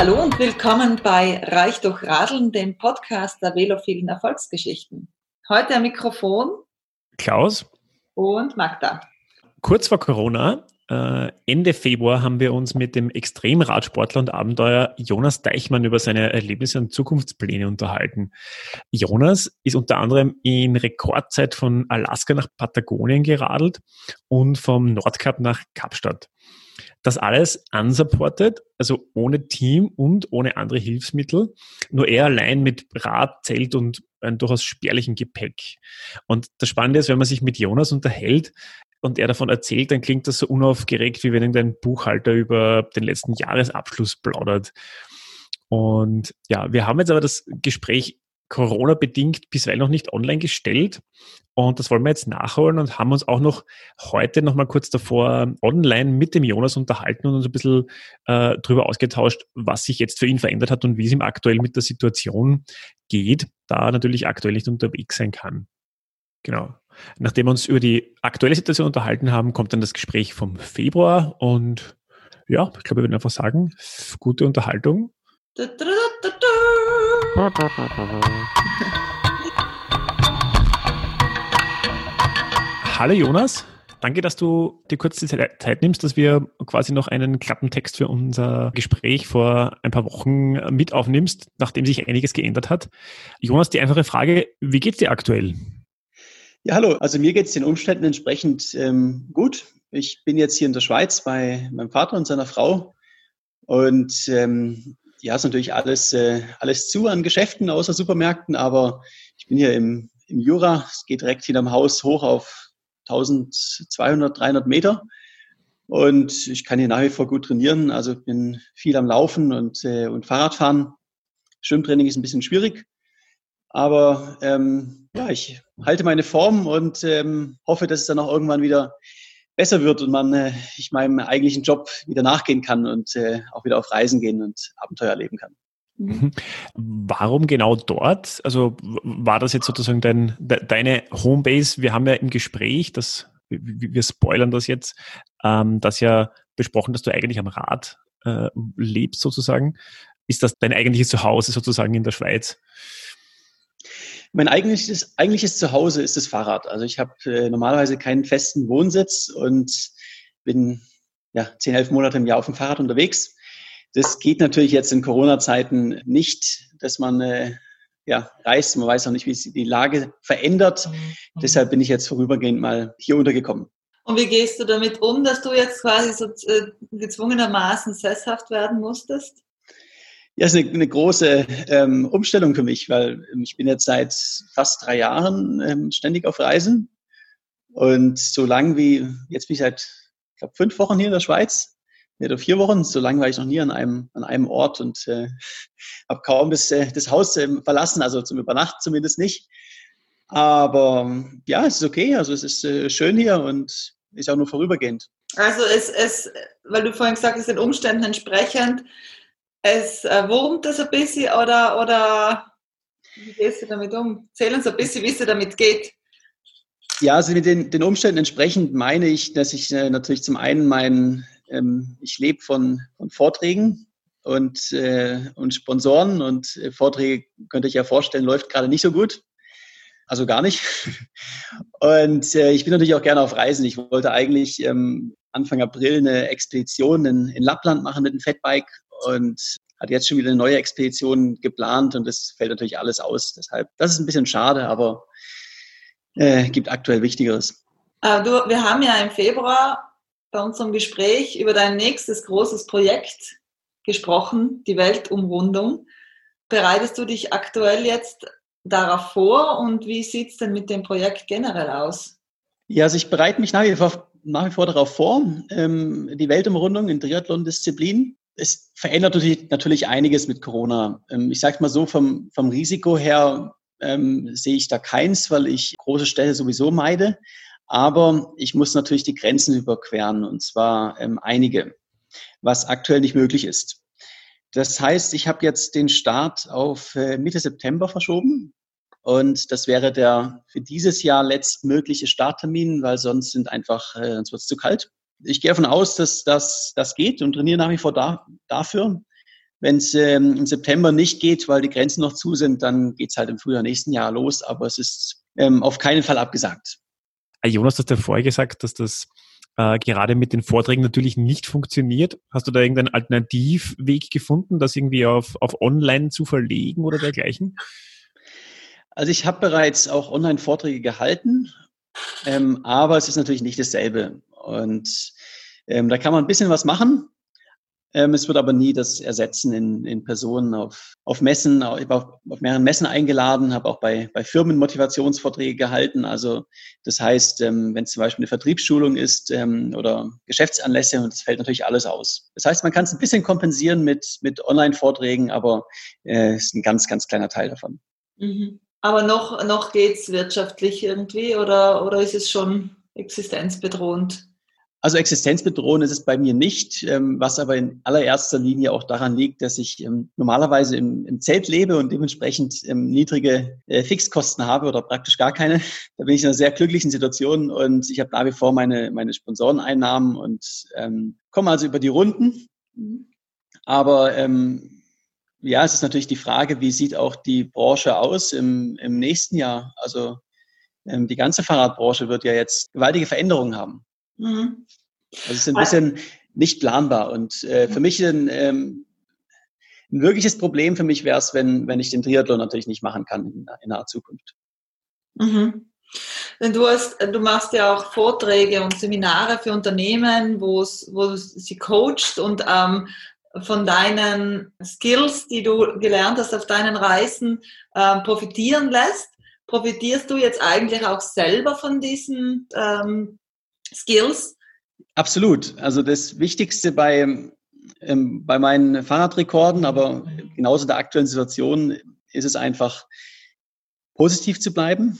Hallo und willkommen bei Reich durch Radeln, dem Podcast der velophilen Erfolgsgeschichten. Heute am Mikrofon Klaus und Magda. Kurz vor Corona, äh, Ende Februar, haben wir uns mit dem Extremradsportler und Abenteuer Jonas Deichmann über seine Erlebnisse und Zukunftspläne unterhalten. Jonas ist unter anderem in Rekordzeit von Alaska nach Patagonien geradelt und vom Nordkap nach Kapstadt. Das alles unsupported, also ohne Team und ohne andere Hilfsmittel, nur er allein mit Rad, Zelt und einem durchaus spärlichen Gepäck. Und das Spannende ist, wenn man sich mit Jonas unterhält und er davon erzählt, dann klingt das so unaufgeregt, wie wenn irgendein Buchhalter über den letzten Jahresabschluss plaudert. Und ja, wir haben jetzt aber das Gespräch Corona-bedingt bisweilen noch nicht online gestellt. Und das wollen wir jetzt nachholen und haben uns auch noch heute noch mal kurz davor online mit dem Jonas unterhalten und uns ein bisschen äh, darüber ausgetauscht, was sich jetzt für ihn verändert hat und wie es ihm aktuell mit der Situation geht, da er natürlich aktuell nicht unterwegs sein kann. Genau. Nachdem wir uns über die aktuelle Situation unterhalten haben, kommt dann das Gespräch vom Februar und ja, ich glaube, wir würden einfach sagen, gute Unterhaltung. Hallo Jonas, danke, dass du dir kurz die Zeit nimmst, dass wir quasi noch einen Klappentext für unser Gespräch vor ein paar Wochen mit aufnimmst, nachdem sich einiges geändert hat. Jonas, die einfache Frage, wie geht's dir aktuell? Ja, hallo. Also mir geht es den Umständen entsprechend ähm, gut. Ich bin jetzt hier in der Schweiz bei meinem Vater und seiner Frau und ähm, ja, ist natürlich alles, äh, alles zu an Geschäften außer Supermärkten, aber ich bin hier im, im Jura, es geht direkt hinterm Haus hoch auf 1200, 300 Meter. Und ich kann hier nach wie vor gut trainieren, also bin viel am Laufen und, äh, und Fahrradfahren. Schwimmtraining ist ein bisschen schwierig, aber ähm, ja, ich halte meine Form und ähm, hoffe, dass es dann auch irgendwann wieder besser wird und man äh, ich meinem eigentlichen Job wieder nachgehen kann und äh, auch wieder auf Reisen gehen und Abenteuer erleben kann. Mhm. Warum genau dort? Also war das jetzt sozusagen dein, deine Homebase? Wir haben ja im Gespräch, das, wir spoilern das jetzt, ähm, das ja besprochen, dass du eigentlich am Rad äh, lebst sozusagen. Ist das dein eigentliches Zuhause sozusagen in der Schweiz? Mein eigentliches, eigentliches Zuhause ist das Fahrrad. Also ich habe äh, normalerweise keinen festen Wohnsitz und bin ja, zehn, elf Monate im Jahr auf dem Fahrrad unterwegs. Das geht natürlich jetzt in Corona-Zeiten nicht, dass man äh, ja, reist. Man weiß auch nicht, wie sich die Lage verändert. Mhm. Deshalb bin ich jetzt vorübergehend mal hier untergekommen. Und wie gehst du damit um, dass du jetzt quasi so äh, gezwungenermaßen sesshaft werden musstest? Ja, ist eine, eine große ähm, Umstellung für mich, weil ähm, ich bin jetzt seit fast drei Jahren ähm, ständig auf Reisen. Und so lang wie, jetzt bin ich seit, ich glaube, fünf Wochen hier in der Schweiz, oder vier Wochen, so lange war ich noch nie an einem, an einem Ort und äh, habe kaum das, äh, das Haus äh, verlassen, also zum Übernachten zumindest nicht. Aber ja, es ist okay, also es ist äh, schön hier und ist auch nur vorübergehend. Also es, es, weil du vorhin gesagt hast, den Umständen entsprechend es äh, wurmt das ein bisschen oder, oder wie gehst du damit um? Erzähl uns ein bisschen, wie es dir damit geht. Ja, also mit den, den Umständen entsprechend meine ich, dass ich äh, natürlich zum einen meinen, ähm, ich lebe von, von Vorträgen und, äh, und Sponsoren und äh, Vorträge, könnte ich ja vorstellen, läuft gerade nicht so gut. Also gar nicht. Und äh, ich bin natürlich auch gerne auf Reisen. Ich wollte eigentlich ähm, Anfang April eine Expedition in, in Lappland machen mit dem Fatbike und hat jetzt schon wieder eine neue Expedition geplant und das fällt natürlich alles aus. Deshalb, das ist ein bisschen schade, aber äh, gibt aktuell Wichtigeres. Äh, du, wir haben ja im Februar bei unserem Gespräch über dein nächstes großes Projekt gesprochen, die Weltumrundung. Bereitest du dich aktuell jetzt darauf vor und wie sieht es denn mit dem Projekt generell aus? Ja, also ich bereite mich nach wie vor, nach wie vor darauf vor. Ähm, die Weltumrundung in Triathlon-Disziplinen es verändert natürlich einiges mit Corona. Ähm, ich sage mal so, vom, vom Risiko her ähm, sehe ich da keins, weil ich große Städte sowieso meide. Aber ich muss natürlich die Grenzen überqueren, und zwar ähm, einige, was aktuell nicht möglich ist. Das heißt, ich habe jetzt den Start auf äh, Mitte September verschoben. Und das wäre der für dieses Jahr letztmögliche Starttermin, weil sonst sind einfach, äh, sonst wird es zu kalt ich gehe davon aus, dass das, das geht und trainiere nach wie vor da, dafür. Wenn es ähm, im September nicht geht, weil die Grenzen noch zu sind, dann geht es halt im Frühjahr nächsten Jahr los. Aber es ist ähm, auf keinen Fall abgesagt. Ah, Jonas, du hast ja vorher gesagt, dass das äh, gerade mit den Vorträgen natürlich nicht funktioniert. Hast du da irgendeinen Alternativweg gefunden, das irgendwie auf, auf Online zu verlegen oder dergleichen? Also ich habe bereits auch Online-Vorträge gehalten, ähm, aber es ist natürlich nicht dasselbe. Und ähm, da kann man ein bisschen was machen. Ähm, es wird aber nie das ersetzen in, in Personen auf, auf Messen, auf, auf mehreren Messen eingeladen, habe auch bei, bei Firmen Motivationsvorträge gehalten. Also das heißt, ähm, wenn es zum Beispiel eine Vertriebsschulung ist ähm, oder Geschäftsanlässe, das fällt natürlich alles aus. Das heißt, man kann es ein bisschen kompensieren mit, mit Online-Vorträgen, aber es äh, ist ein ganz, ganz kleiner Teil davon. Mhm. Aber noch, noch geht es wirtschaftlich irgendwie oder, oder ist es schon existenzbedrohend? Also existenzbedrohend ist es bei mir nicht, ähm, was aber in allererster Linie auch daran liegt, dass ich ähm, normalerweise im, Zelt lebe und dementsprechend ähm, niedrige äh, Fixkosten habe oder praktisch gar keine. Da bin ich in einer sehr glücklichen Situation und ich habe nach wie vor meine, meine Sponsoreneinnahmen und ähm, komme also über die Runden. Aber ähm, ja, es ist natürlich die Frage, wie sieht auch die Branche aus im, im nächsten Jahr? Also ähm, die ganze Fahrradbranche wird ja jetzt gewaltige Veränderungen haben. Mhm. Also es ist ein bisschen nicht planbar. Und äh, für mich ein, ähm, ein wirkliches Problem für mich wäre es, wenn, wenn ich den Triathlon natürlich nicht machen kann in, in naher Zukunft. Mhm. Du, hast, du machst ja auch Vorträge und Seminare für Unternehmen, wo du sie coachst und ähm, von deinen Skills, die du gelernt hast auf deinen Reisen, äh, profitieren lässt. Profitierst du jetzt eigentlich auch selber von diesen ähm, Skills? Absolut. Also das Wichtigste bei, ähm, bei meinen Fahrradrekorden, aber genauso der aktuellen Situation ist es einfach, positiv zu bleiben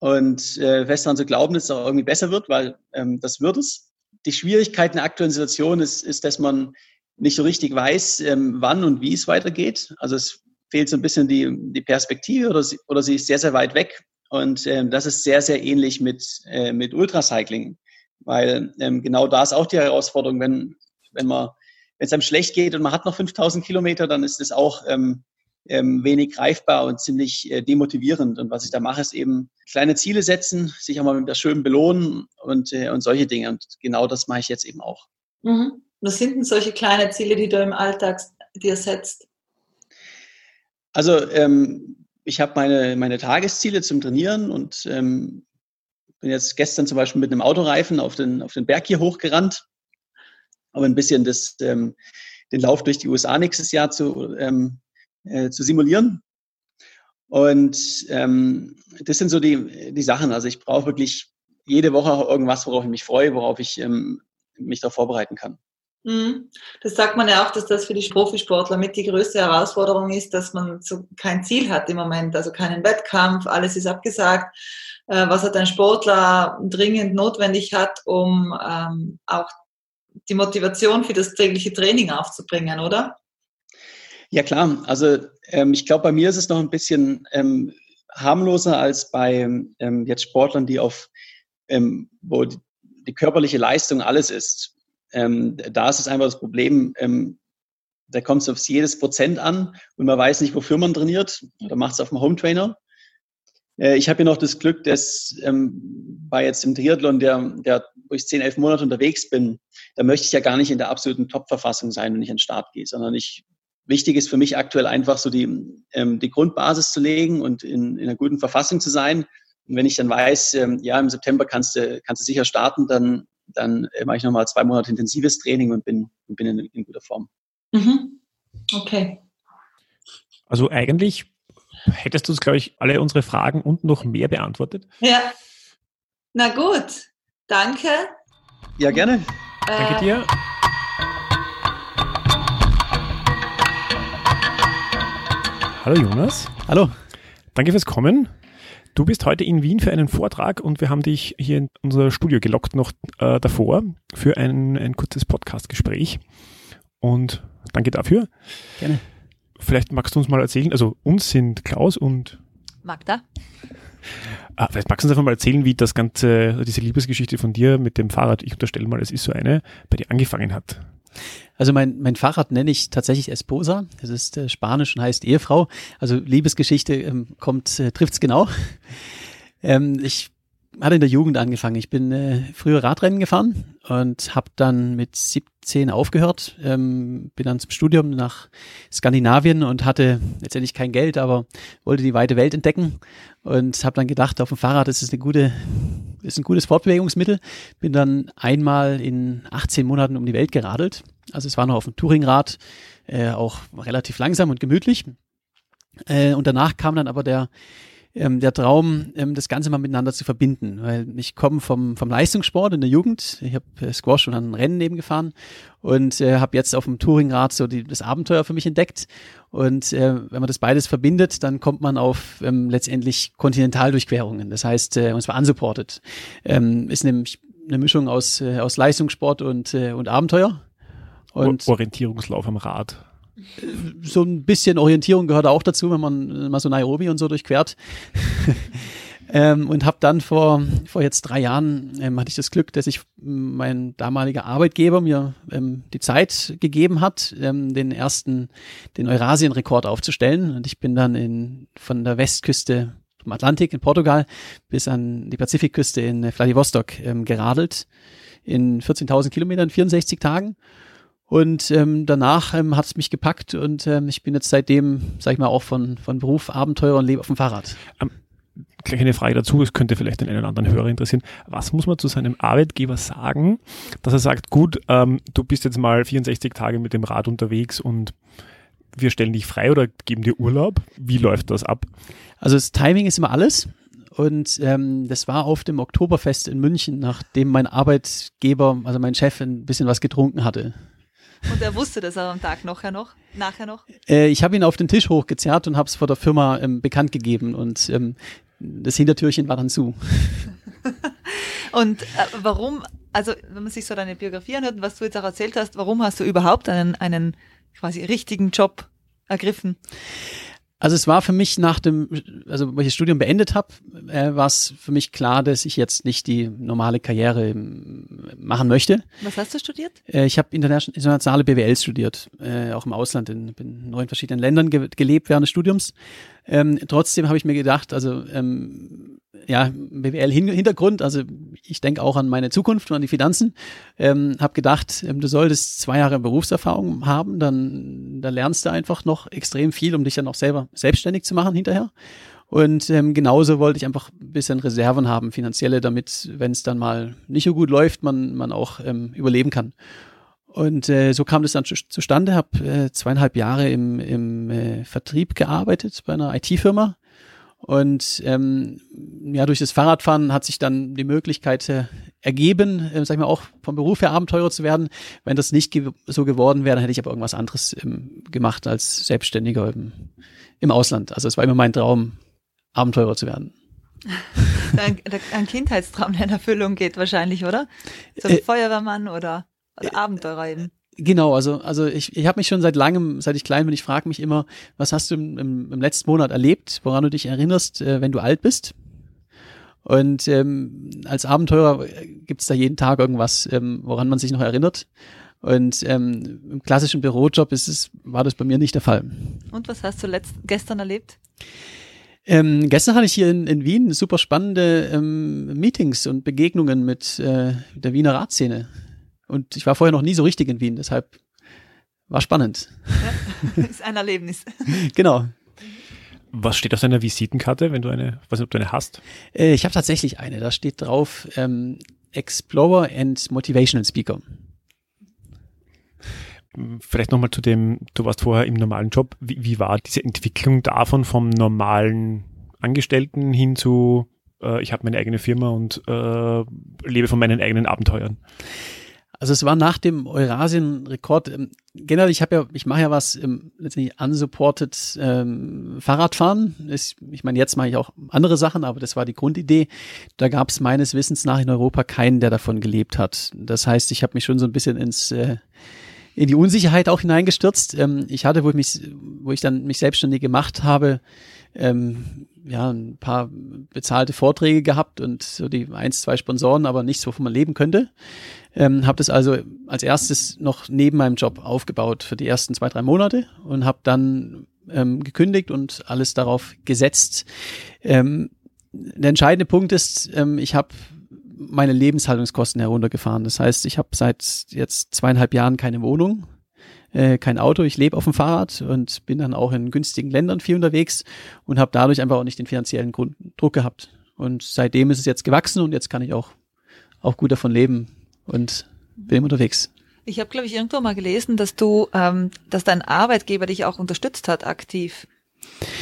und äh, fest daran zu glauben, dass es auch irgendwie besser wird, weil ähm, das wird es. Die Schwierigkeit in der aktuellen Situation ist, ist dass man nicht so richtig weiß, ähm, wann und wie es weitergeht. Also es fehlt so ein bisschen die, die Perspektive oder sie, oder sie ist sehr, sehr weit weg. Und ähm, das ist sehr, sehr ähnlich mit, äh, mit Ultracycling. Weil ähm, genau da ist auch die Herausforderung, wenn, wenn man, wenn es einem schlecht geht und man hat noch 5000 Kilometer, dann ist das auch ähm, ähm, wenig greifbar und ziemlich äh, demotivierend. Und was ich da mache, ist eben kleine Ziele setzen, sich auch mal mit der schönen belohnen und, äh, und solche Dinge. Und genau das mache ich jetzt eben auch. Mhm. Was sind denn solche kleine Ziele, die du im Alltag dir setzt? Also ähm, ich habe meine, meine Tagesziele zum Trainieren und ähm, bin jetzt gestern zum Beispiel mit einem Autoreifen auf den, auf den Berg hier hochgerannt, um ein bisschen das, ähm, den Lauf durch die USA nächstes Jahr zu, ähm, äh, zu simulieren. Und ähm, das sind so die, die Sachen. Also ich brauche wirklich jede Woche irgendwas, worauf ich mich freue, worauf ich ähm, mich darauf vorbereiten kann. Mhm. Das sagt man ja auch, dass das für die Profisportler mit die größte Herausforderung ist, dass man so kein Ziel hat im Moment, also keinen Wettkampf, alles ist abgesagt. Äh, was hat ein Sportler dringend notwendig hat, um ähm, auch die Motivation für das tägliche Training aufzubringen, oder? Ja klar, also ähm, ich glaube, bei mir ist es noch ein bisschen ähm, harmloser als bei ähm, jetzt Sportlern, die auf, ähm, wo die, die, körperliche Leistung alles ist. Ähm, da ist es einfach das Problem, da kommt es auf jedes Prozent an und man weiß nicht, wofür man trainiert oder macht es auf dem Home Trainer. Äh, ich habe ja noch das Glück, dass ähm, bei jetzt im Triathlon, der, der, wo ich zehn, elf Monate unterwegs bin, da möchte ich ja gar nicht in der absoluten Top-Verfassung sein, wenn ich an den Start gehe, sondern ich, wichtig ist für mich aktuell einfach so die, ähm, die Grundbasis zu legen und in, in einer guten Verfassung zu sein. Und wenn ich dann weiß, ähm, ja, im September kannst du, kannst du sicher starten, dann, dann äh, mache ich nochmal zwei Monate intensives Training und bin, bin in, in guter Form. Mhm. Okay. Also eigentlich hättest du uns, glaube ich, alle unsere Fragen und noch mehr beantwortet. Ja. Na gut. Danke. Ja, gerne. Äh, Danke dir. Hallo Jonas. Hallo. Danke fürs Kommen. Du bist heute in Wien für einen Vortrag und wir haben dich hier in unser Studio gelockt noch äh, davor für ein, ein kurzes Podcastgespräch. Und danke dafür. Gerne. Vielleicht magst du uns mal erzählen, also uns sind Klaus und Magda. Ah, vielleicht magst du uns einfach mal erzählen, wie das ganze, diese Liebesgeschichte von dir mit dem Fahrrad, ich unterstelle mal, es ist so eine, bei dir angefangen hat. Also mein, mein Fahrrad nenne ich tatsächlich Esposa. Das ist äh, Spanisch und heißt Ehefrau. Also Liebesgeschichte ähm, kommt, äh, trifft's genau. ähm, ich hatte in der Jugend angefangen. Ich bin äh, früher Radrennen gefahren und habe dann mit 17 aufgehört. Ähm, bin dann zum Studium nach Skandinavien und hatte letztendlich kein Geld, aber wollte die weite Welt entdecken und habe dann gedacht, auf dem Fahrrad ist es eine gute, ist ein gutes Fortbewegungsmittel. Bin dann einmal in 18 Monaten um die Welt geradelt. Also es war noch auf dem Touringrad, äh, auch relativ langsam und gemütlich. Äh, und danach kam dann aber der ähm, der Traum, ähm, das Ganze mal miteinander zu verbinden. Weil ich komme vom, vom Leistungssport in der Jugend. Ich habe äh, Squash und dann Rennen nebengefahren und äh, habe jetzt auf dem Touringrad so die, das Abenteuer für mich entdeckt. Und äh, wenn man das beides verbindet, dann kommt man auf ähm, letztendlich Kontinentaldurchquerungen. Das heißt, äh, und zwar unsupported. Ähm, ist nämlich eine Mischung aus, äh, aus Leistungssport und, äh, und Abenteuer. Und Orientierungslauf am Rad so ein bisschen Orientierung gehört auch dazu, wenn man mal so Nairobi und so durchquert. ähm, und habe dann vor, vor jetzt drei Jahren ähm, hatte ich das Glück, dass ich mein damaliger Arbeitgeber mir ähm, die Zeit gegeben hat, ähm, den ersten, den Eurasien-Rekord aufzustellen. Und ich bin dann in, von der Westküste vom Atlantik in Portugal bis an die Pazifikküste in Vladivostok ähm, geradelt in 14.000 Kilometern, 64 Tagen. Und ähm, danach ähm, hat es mich gepackt und ähm, ich bin jetzt seitdem, sag ich mal, auch von, von Beruf Abenteurer und lebe auf dem Fahrrad. Ähm, gleich eine Frage dazu, es könnte vielleicht den einen oder anderen Hörer interessieren. Was muss man zu seinem Arbeitgeber sagen, dass er sagt, gut, ähm, du bist jetzt mal 64 Tage mit dem Rad unterwegs und wir stellen dich frei oder geben dir Urlaub? Wie läuft das ab? Also das Timing ist immer alles. Und ähm, das war auf dem Oktoberfest in München, nachdem mein Arbeitgeber, also mein Chef, ein bisschen was getrunken hatte. Und er wusste das am Tag nachher noch? Nachher noch? Äh, ich habe ihn auf den Tisch hochgezerrt und habe es vor der Firma ähm, bekannt gegeben und ähm, das Hintertürchen war dann zu. und äh, warum, also wenn man sich so deine Biografie anhört, was du jetzt auch erzählt hast, warum hast du überhaupt einen, einen quasi richtigen Job ergriffen? Also es war für mich nach dem, also wo ich das Studium beendet habe, äh, war es für mich klar, dass ich jetzt nicht die normale Karriere ähm, machen möchte. Was hast du studiert? Äh, ich habe internationale BWL studiert, äh, auch im Ausland, in, in neun verschiedenen Ländern ge gelebt während des Studiums. Ähm, trotzdem habe ich mir gedacht, also ähm, ja, BWL-Hintergrund, also ich denke auch an meine Zukunft und an die Finanzen. Ähm, habe gedacht, ähm, du solltest zwei Jahre Berufserfahrung haben, dann da lernst du einfach noch extrem viel, um dich dann auch selber selbstständig zu machen hinterher. Und ähm, genauso wollte ich einfach ein bisschen Reserven haben, finanzielle, damit, wenn es dann mal nicht so gut läuft, man, man auch ähm, überleben kann. Und äh, so kam das dann zustande, habe äh, zweieinhalb Jahre im, im äh, Vertrieb gearbeitet bei einer IT-Firma und ähm, ja, durch das Fahrradfahren hat sich dann die Möglichkeit äh, ergeben, äh, sag ich mal, auch vom Beruf her Abenteurer zu werden. Wenn das nicht ge so geworden wäre, dann hätte ich aber irgendwas anderes ähm, gemacht als Selbstständiger im, im Ausland. Also es war immer mein Traum, Abenteurer zu werden. Ein, ein Kindheitstraum, der in Erfüllung geht wahrscheinlich, oder? So ein äh, Feuerwehrmann oder, oder äh, Abenteurer eben. Genau, also, also ich, ich habe mich schon seit langem, seit ich klein bin, ich frage mich immer, was hast du im, im, im, letzten Monat erlebt, woran du dich erinnerst, äh, wenn du alt bist? Und ähm, als Abenteurer gibt's da jeden Tag irgendwas, ähm, woran man sich noch erinnert. Und ähm, im klassischen Bürojob ist es, war das bei mir nicht der Fall. Und was hast du letzt, gestern erlebt? Ähm, gestern hatte ich hier in, in Wien super spannende ähm, Meetings und Begegnungen mit äh, der Wiener Ratsszene. Und ich war vorher noch nie so richtig in Wien, deshalb war spannend. Ja, ist ein Erlebnis. genau. Was steht auf deiner Visitenkarte, wenn du eine, weiß nicht, ob du eine hast? Äh, ich habe tatsächlich eine. Da steht drauf ähm, Explorer and Motivational Speaker. Vielleicht nochmal zu dem, du warst vorher im normalen Job. Wie, wie war diese Entwicklung davon vom normalen Angestellten hin zu, äh, ich habe meine eigene Firma und äh, lebe von meinen eigenen Abenteuern? Also es war nach dem Eurasien-Rekord. Ähm, generell, ich habe ja, ich mache ja was ähm, letztendlich unsupported ähm, Fahrradfahren. Ist, ich meine, jetzt mache ich auch andere Sachen, aber das war die Grundidee. Da gab es meines Wissens nach in Europa keinen, der davon gelebt hat. Das heißt, ich habe mich schon so ein bisschen ins äh, in die Unsicherheit auch hineingestürzt. Ähm, ich hatte, wo ich mich, wo ich dann mich selbstständig gemacht habe, ähm, ja, ein paar bezahlte Vorträge gehabt und so die eins, zwei Sponsoren, aber nichts, wovon man leben könnte. Ähm, habe das also als erstes noch neben meinem Job aufgebaut für die ersten zwei, drei Monate und habe dann ähm, gekündigt und alles darauf gesetzt. Ähm, der entscheidende Punkt ist, ähm, ich habe meine Lebenshaltungskosten heruntergefahren. Das heißt, ich habe seit jetzt zweieinhalb Jahren keine Wohnung, äh, kein Auto. Ich lebe auf dem Fahrrad und bin dann auch in günstigen Ländern viel unterwegs und habe dadurch einfach auch nicht den finanziellen Grund, Druck gehabt. Und seitdem ist es jetzt gewachsen und jetzt kann ich auch, auch gut davon leben und bin unterwegs. Ich habe, glaube ich, irgendwo mal gelesen, dass du, ähm, dass dein Arbeitgeber dich auch unterstützt hat, aktiv.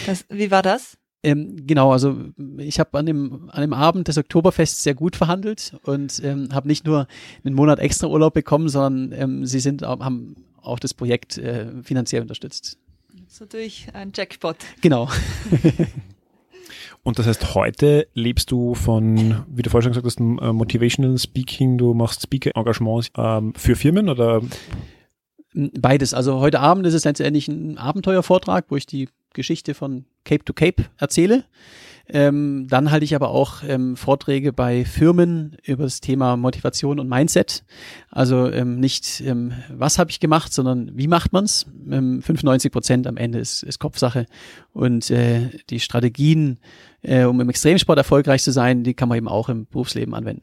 Das, wie war das? Ähm, genau, also ich habe an dem, an dem Abend des Oktoberfests sehr gut verhandelt und ähm, habe nicht nur einen Monat extra Urlaub bekommen, sondern ähm, sie sind, haben auch das Projekt äh, finanziell unterstützt. Das ist natürlich ein Jackpot. Genau. Und das heißt, heute lebst du von, wie du vorhin schon gesagt hast, äh, Motivational Speaking, du machst Speaker-Engagements ähm, für Firmen oder? Beides. Also heute Abend ist es letztendlich ein Abenteuervortrag, wo ich die Geschichte von Cape to Cape erzähle. Ähm, dann halte ich aber auch ähm, Vorträge bei Firmen über das Thema Motivation und Mindset. Also ähm, nicht, ähm, was habe ich gemacht, sondern wie macht man's? Ähm, 95 Prozent am Ende ist, ist Kopfsache. Und äh, die Strategien, äh, um im Extremsport erfolgreich zu sein, die kann man eben auch im Berufsleben anwenden.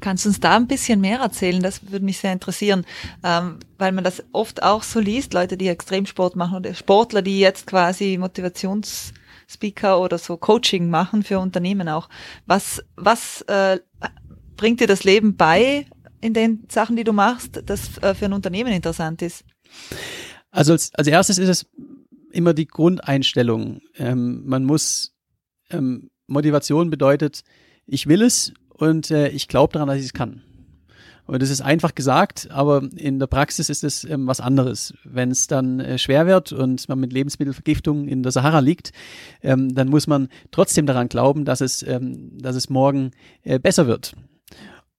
Kannst du uns da ein bisschen mehr erzählen? Das würde mich sehr interessieren, ähm, weil man das oft auch so liest, Leute, die Extremsport machen oder Sportler, die jetzt quasi Motivationsspeaker oder so Coaching machen für Unternehmen auch. Was, was äh, bringt dir das Leben bei in den Sachen, die du machst, das äh, für ein Unternehmen interessant ist? Also als, als erstes ist es immer die Grundeinstellung. Ähm, man muss ähm, Motivation bedeutet, ich will es und äh, ich glaube daran, dass ich es kann. Und das ist einfach gesagt, aber in der Praxis ist es ähm, was anderes. Wenn es dann äh, schwer wird und man mit Lebensmittelvergiftung in der Sahara liegt, ähm, dann muss man trotzdem daran glauben, dass es, ähm, dass es morgen äh, besser wird.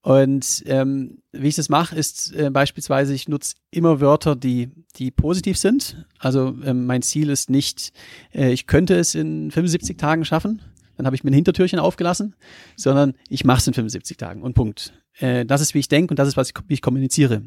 Und ähm, wie ich das mache, ist äh, beispielsweise, ich nutze immer Wörter, die, die positiv sind. Also ähm, mein Ziel ist nicht, äh, ich könnte es in 75 Tagen schaffen, dann habe ich mir ein Hintertürchen aufgelassen, sondern ich mache es in 75 Tagen und Punkt. Äh, das ist, wie ich denke und das ist, was ich, wie ich kommuniziere.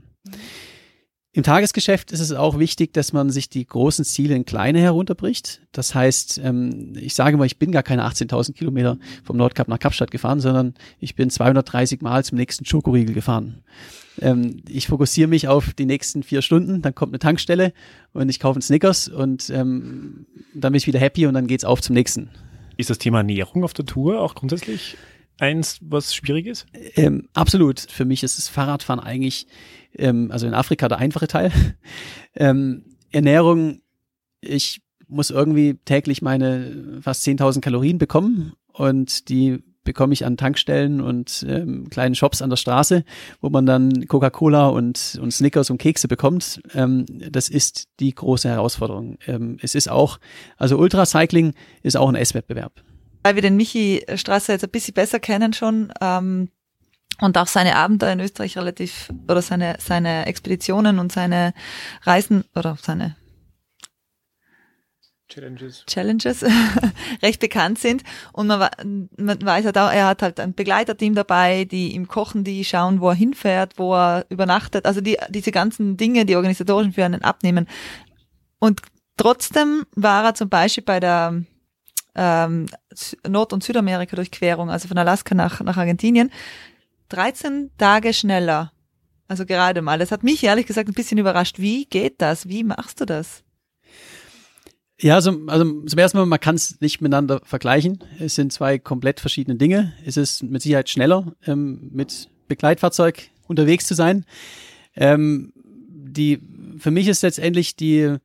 Im Tagesgeschäft ist es auch wichtig, dass man sich die großen Ziele in kleine herunterbricht. Das heißt, ähm, ich sage mal, ich bin gar keine 18.000 Kilometer vom Nordkap nach Kapstadt gefahren, sondern ich bin 230 Mal zum nächsten Schokoriegel gefahren. Ähm, ich fokussiere mich auf die nächsten vier Stunden, dann kommt eine Tankstelle und ich kaufe einen Snickers und ähm, dann bin ich wieder happy und dann geht's auf zum nächsten. Ist das Thema Ernährung auf der Tour auch grundsätzlich eins, was schwierig ist? Ähm, absolut. Für mich ist das Fahrradfahren eigentlich, ähm, also in Afrika der einfache Teil. ähm, Ernährung, ich muss irgendwie täglich meine fast 10.000 Kalorien bekommen und die bekomme ich an Tankstellen und ähm, kleinen Shops an der Straße, wo man dann Coca-Cola und, und Snickers und Kekse bekommt. Ähm, das ist die große Herausforderung. Ähm, es ist auch, also Ultracycling ist auch ein Esswettbewerb. Weil wir den Michi Strasser jetzt ein bisschen besser kennen schon ähm, und auch seine Abenteuer in Österreich relativ oder seine seine Expeditionen und seine Reisen oder seine Challenges, Challenges recht bekannt sind. Und man, man weiß halt auch, er hat halt ein Begleiterteam dabei, die ihm kochen, die schauen, wo er hinfährt, wo er übernachtet. Also die, diese ganzen Dinge, die organisatorischen für einen abnehmen. Und trotzdem war er zum Beispiel bei der ähm, Nord- und Südamerika-Durchquerung, also von Alaska nach, nach Argentinien, 13 Tage schneller. Also gerade mal. Das hat mich ehrlich gesagt ein bisschen überrascht. Wie geht das? Wie machst du das? Ja, also, also zum ersten Mal, man kann es nicht miteinander vergleichen. Es sind zwei komplett verschiedene Dinge. Es ist mit Sicherheit schneller, ähm, mit Begleitfahrzeug unterwegs zu sein. Ähm, die, für mich ist letztendlich die,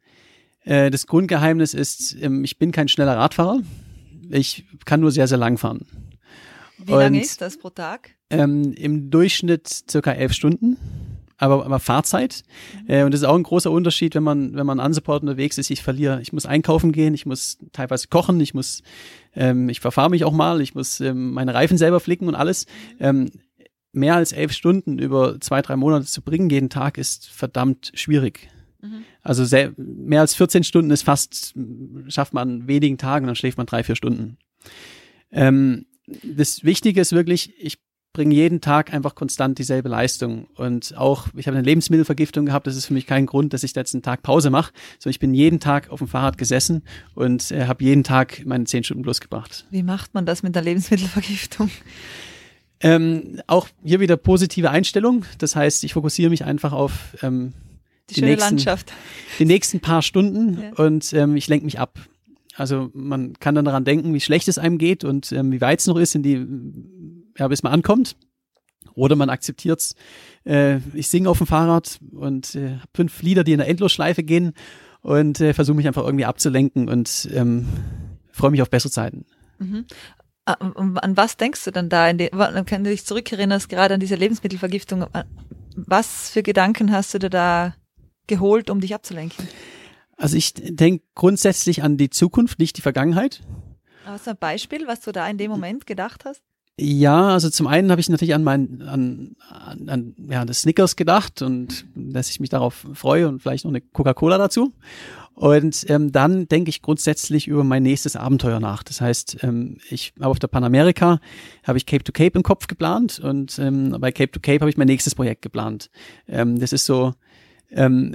äh, das Grundgeheimnis ist, ähm, ich bin kein schneller Radfahrer. Ich kann nur sehr, sehr lang fahren. Wie lange ist das pro Tag? Ähm, Im Durchschnitt circa elf Stunden aber, aber Fahrzeit. Mhm. Äh, und das ist auch ein großer Unterschied, wenn man, wenn man Unsupport unterwegs ist. Ich verliere, ich muss einkaufen gehen, ich muss teilweise kochen, ich muss, ähm, ich verfahre mich auch mal, ich muss ähm, meine Reifen selber flicken und alles. Ähm, mehr als elf Stunden über zwei, drei Monate zu bringen jeden Tag ist verdammt schwierig. Mhm. Also sehr, mehr als 14 Stunden ist fast, schafft man in wenigen Tagen, dann schläft man drei, vier Stunden. Ähm, das Wichtige ist wirklich, ich bringe jeden Tag einfach konstant dieselbe Leistung. Und auch, ich habe eine Lebensmittelvergiftung gehabt, das ist für mich kein Grund, dass ich da jetzt einen Tag Pause mache. So, ich bin jeden Tag auf dem Fahrrad gesessen und äh, habe jeden Tag meine zehn Stunden plus gebracht. Wie macht man das mit der Lebensmittelvergiftung? Ähm, auch hier wieder positive Einstellung. Das heißt, ich fokussiere mich einfach auf ähm, die, die nächsten, Landschaft. Die nächsten paar Stunden ja. und ähm, ich lenke mich ab. Also man kann dann daran denken, wie schlecht es einem geht und ähm, wie weit es noch ist, in die, ja, bis man ankommt. Oder man akzeptiert's. Äh, ich singe auf dem Fahrrad und äh, habe fünf Lieder, die in der Endlosschleife gehen und äh, versuche mich einfach irgendwie abzulenken und ähm, freue mich auf bessere Zeiten. Mhm. Ah, an was denkst du dann da? Den, wenn du dich zurückerinnerst, gerade an diese Lebensmittelvergiftung, was für Gedanken hast du dir da geholt, um dich abzulenken? Also ich denke grundsätzlich an die Zukunft, nicht die Vergangenheit. Hast du ein Beispiel, was du da in dem Moment gedacht hast? Ja, also zum einen habe ich natürlich an mein an, an, an ja, das Snickers gedacht und dass ich mich darauf freue und vielleicht noch eine Coca-Cola dazu. Und ähm, dann denke ich grundsätzlich über mein nächstes Abenteuer nach. Das heißt, ähm, ich habe auf der Panamerika habe ich Cape to Cape im Kopf geplant und ähm, bei Cape to Cape habe ich mein nächstes Projekt geplant. Ähm, das ist so ähm,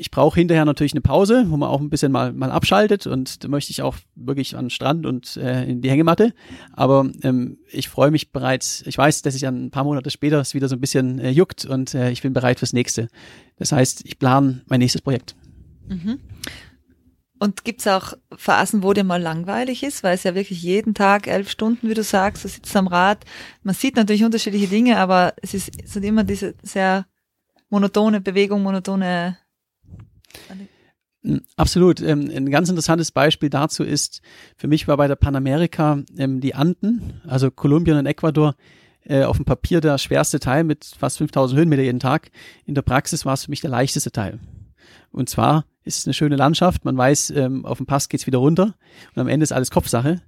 ich brauche hinterher natürlich eine Pause, wo man auch ein bisschen mal, mal abschaltet und da möchte ich auch wirklich an den Strand und äh, in die Hängematte. Aber ähm, ich freue mich bereits, ich weiß, dass ich ein paar Monate später es wieder so ein bisschen äh, juckt und äh, ich bin bereit fürs nächste. Das heißt, ich plane mein nächstes Projekt. Mhm. Und gibt's auch Phasen, wo dir mal langweilig ist, weil es ja wirklich jeden Tag elf Stunden, wie du sagst, du sitzt am Rad. Man sieht natürlich unterschiedliche Dinge, aber es ist, es ist immer diese sehr monotone Bewegung, monotone absolut. Ähm, ein ganz interessantes Beispiel dazu ist, für mich war bei der Panamerika ähm, die Anden, also Kolumbien und Ecuador, äh, auf dem Papier der schwerste Teil mit fast 5000 Höhenmeter jeden Tag. In der Praxis war es für mich der leichteste Teil. Und zwar ist es eine schöne Landschaft, man weiß, ähm, auf dem Pass geht's wieder runter und am Ende ist alles Kopfsache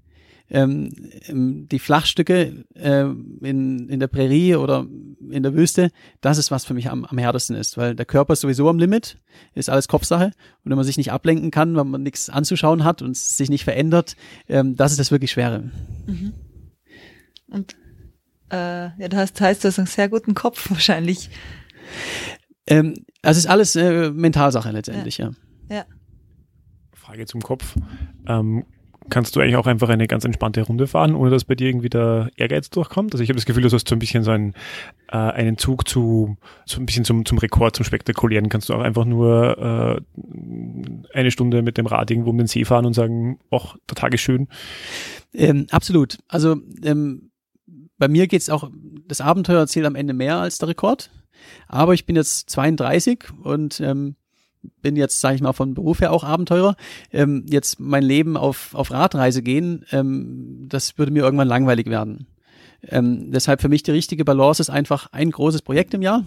ähm, ähm, die Flachstücke äh, in, in der Prärie oder in der Wüste, das ist, was für mich am, am härtesten ist, weil der Körper ist sowieso am Limit, ist alles Kopfsache. Und wenn man sich nicht ablenken kann, wenn man nichts anzuschauen hat und sich nicht verändert, ähm, das ist das wirklich Schwere. Mhm. Und äh, ja, das heißt, heißt, du hast einen sehr guten Kopf wahrscheinlich. Ähm, also ist alles äh, Mentalsache letztendlich, ja. ja. ja. Frage zum Kopf. Ähm, kannst du eigentlich auch einfach eine ganz entspannte Runde fahren, ohne dass bei dir irgendwie der Ehrgeiz durchkommt? Also ich habe das Gefühl, du hast so ein bisschen so einen, äh, einen Zug zu, so ein bisschen zum, zum Rekord, zum Spektakulären. Kannst du auch einfach nur äh, eine Stunde mit dem Rad irgendwo um den See fahren und sagen, ach, der Tag ist schön? Ähm, absolut. Also ähm, bei mir geht's auch, das Abenteuer zählt am Ende mehr als der Rekord. Aber ich bin jetzt 32 und ähm, bin jetzt, sage ich mal, von Beruf her auch Abenteurer. Ähm, jetzt mein Leben auf, auf Radreise gehen, ähm, das würde mir irgendwann langweilig werden. Ähm, deshalb für mich die richtige Balance ist einfach ein großes Projekt im Jahr,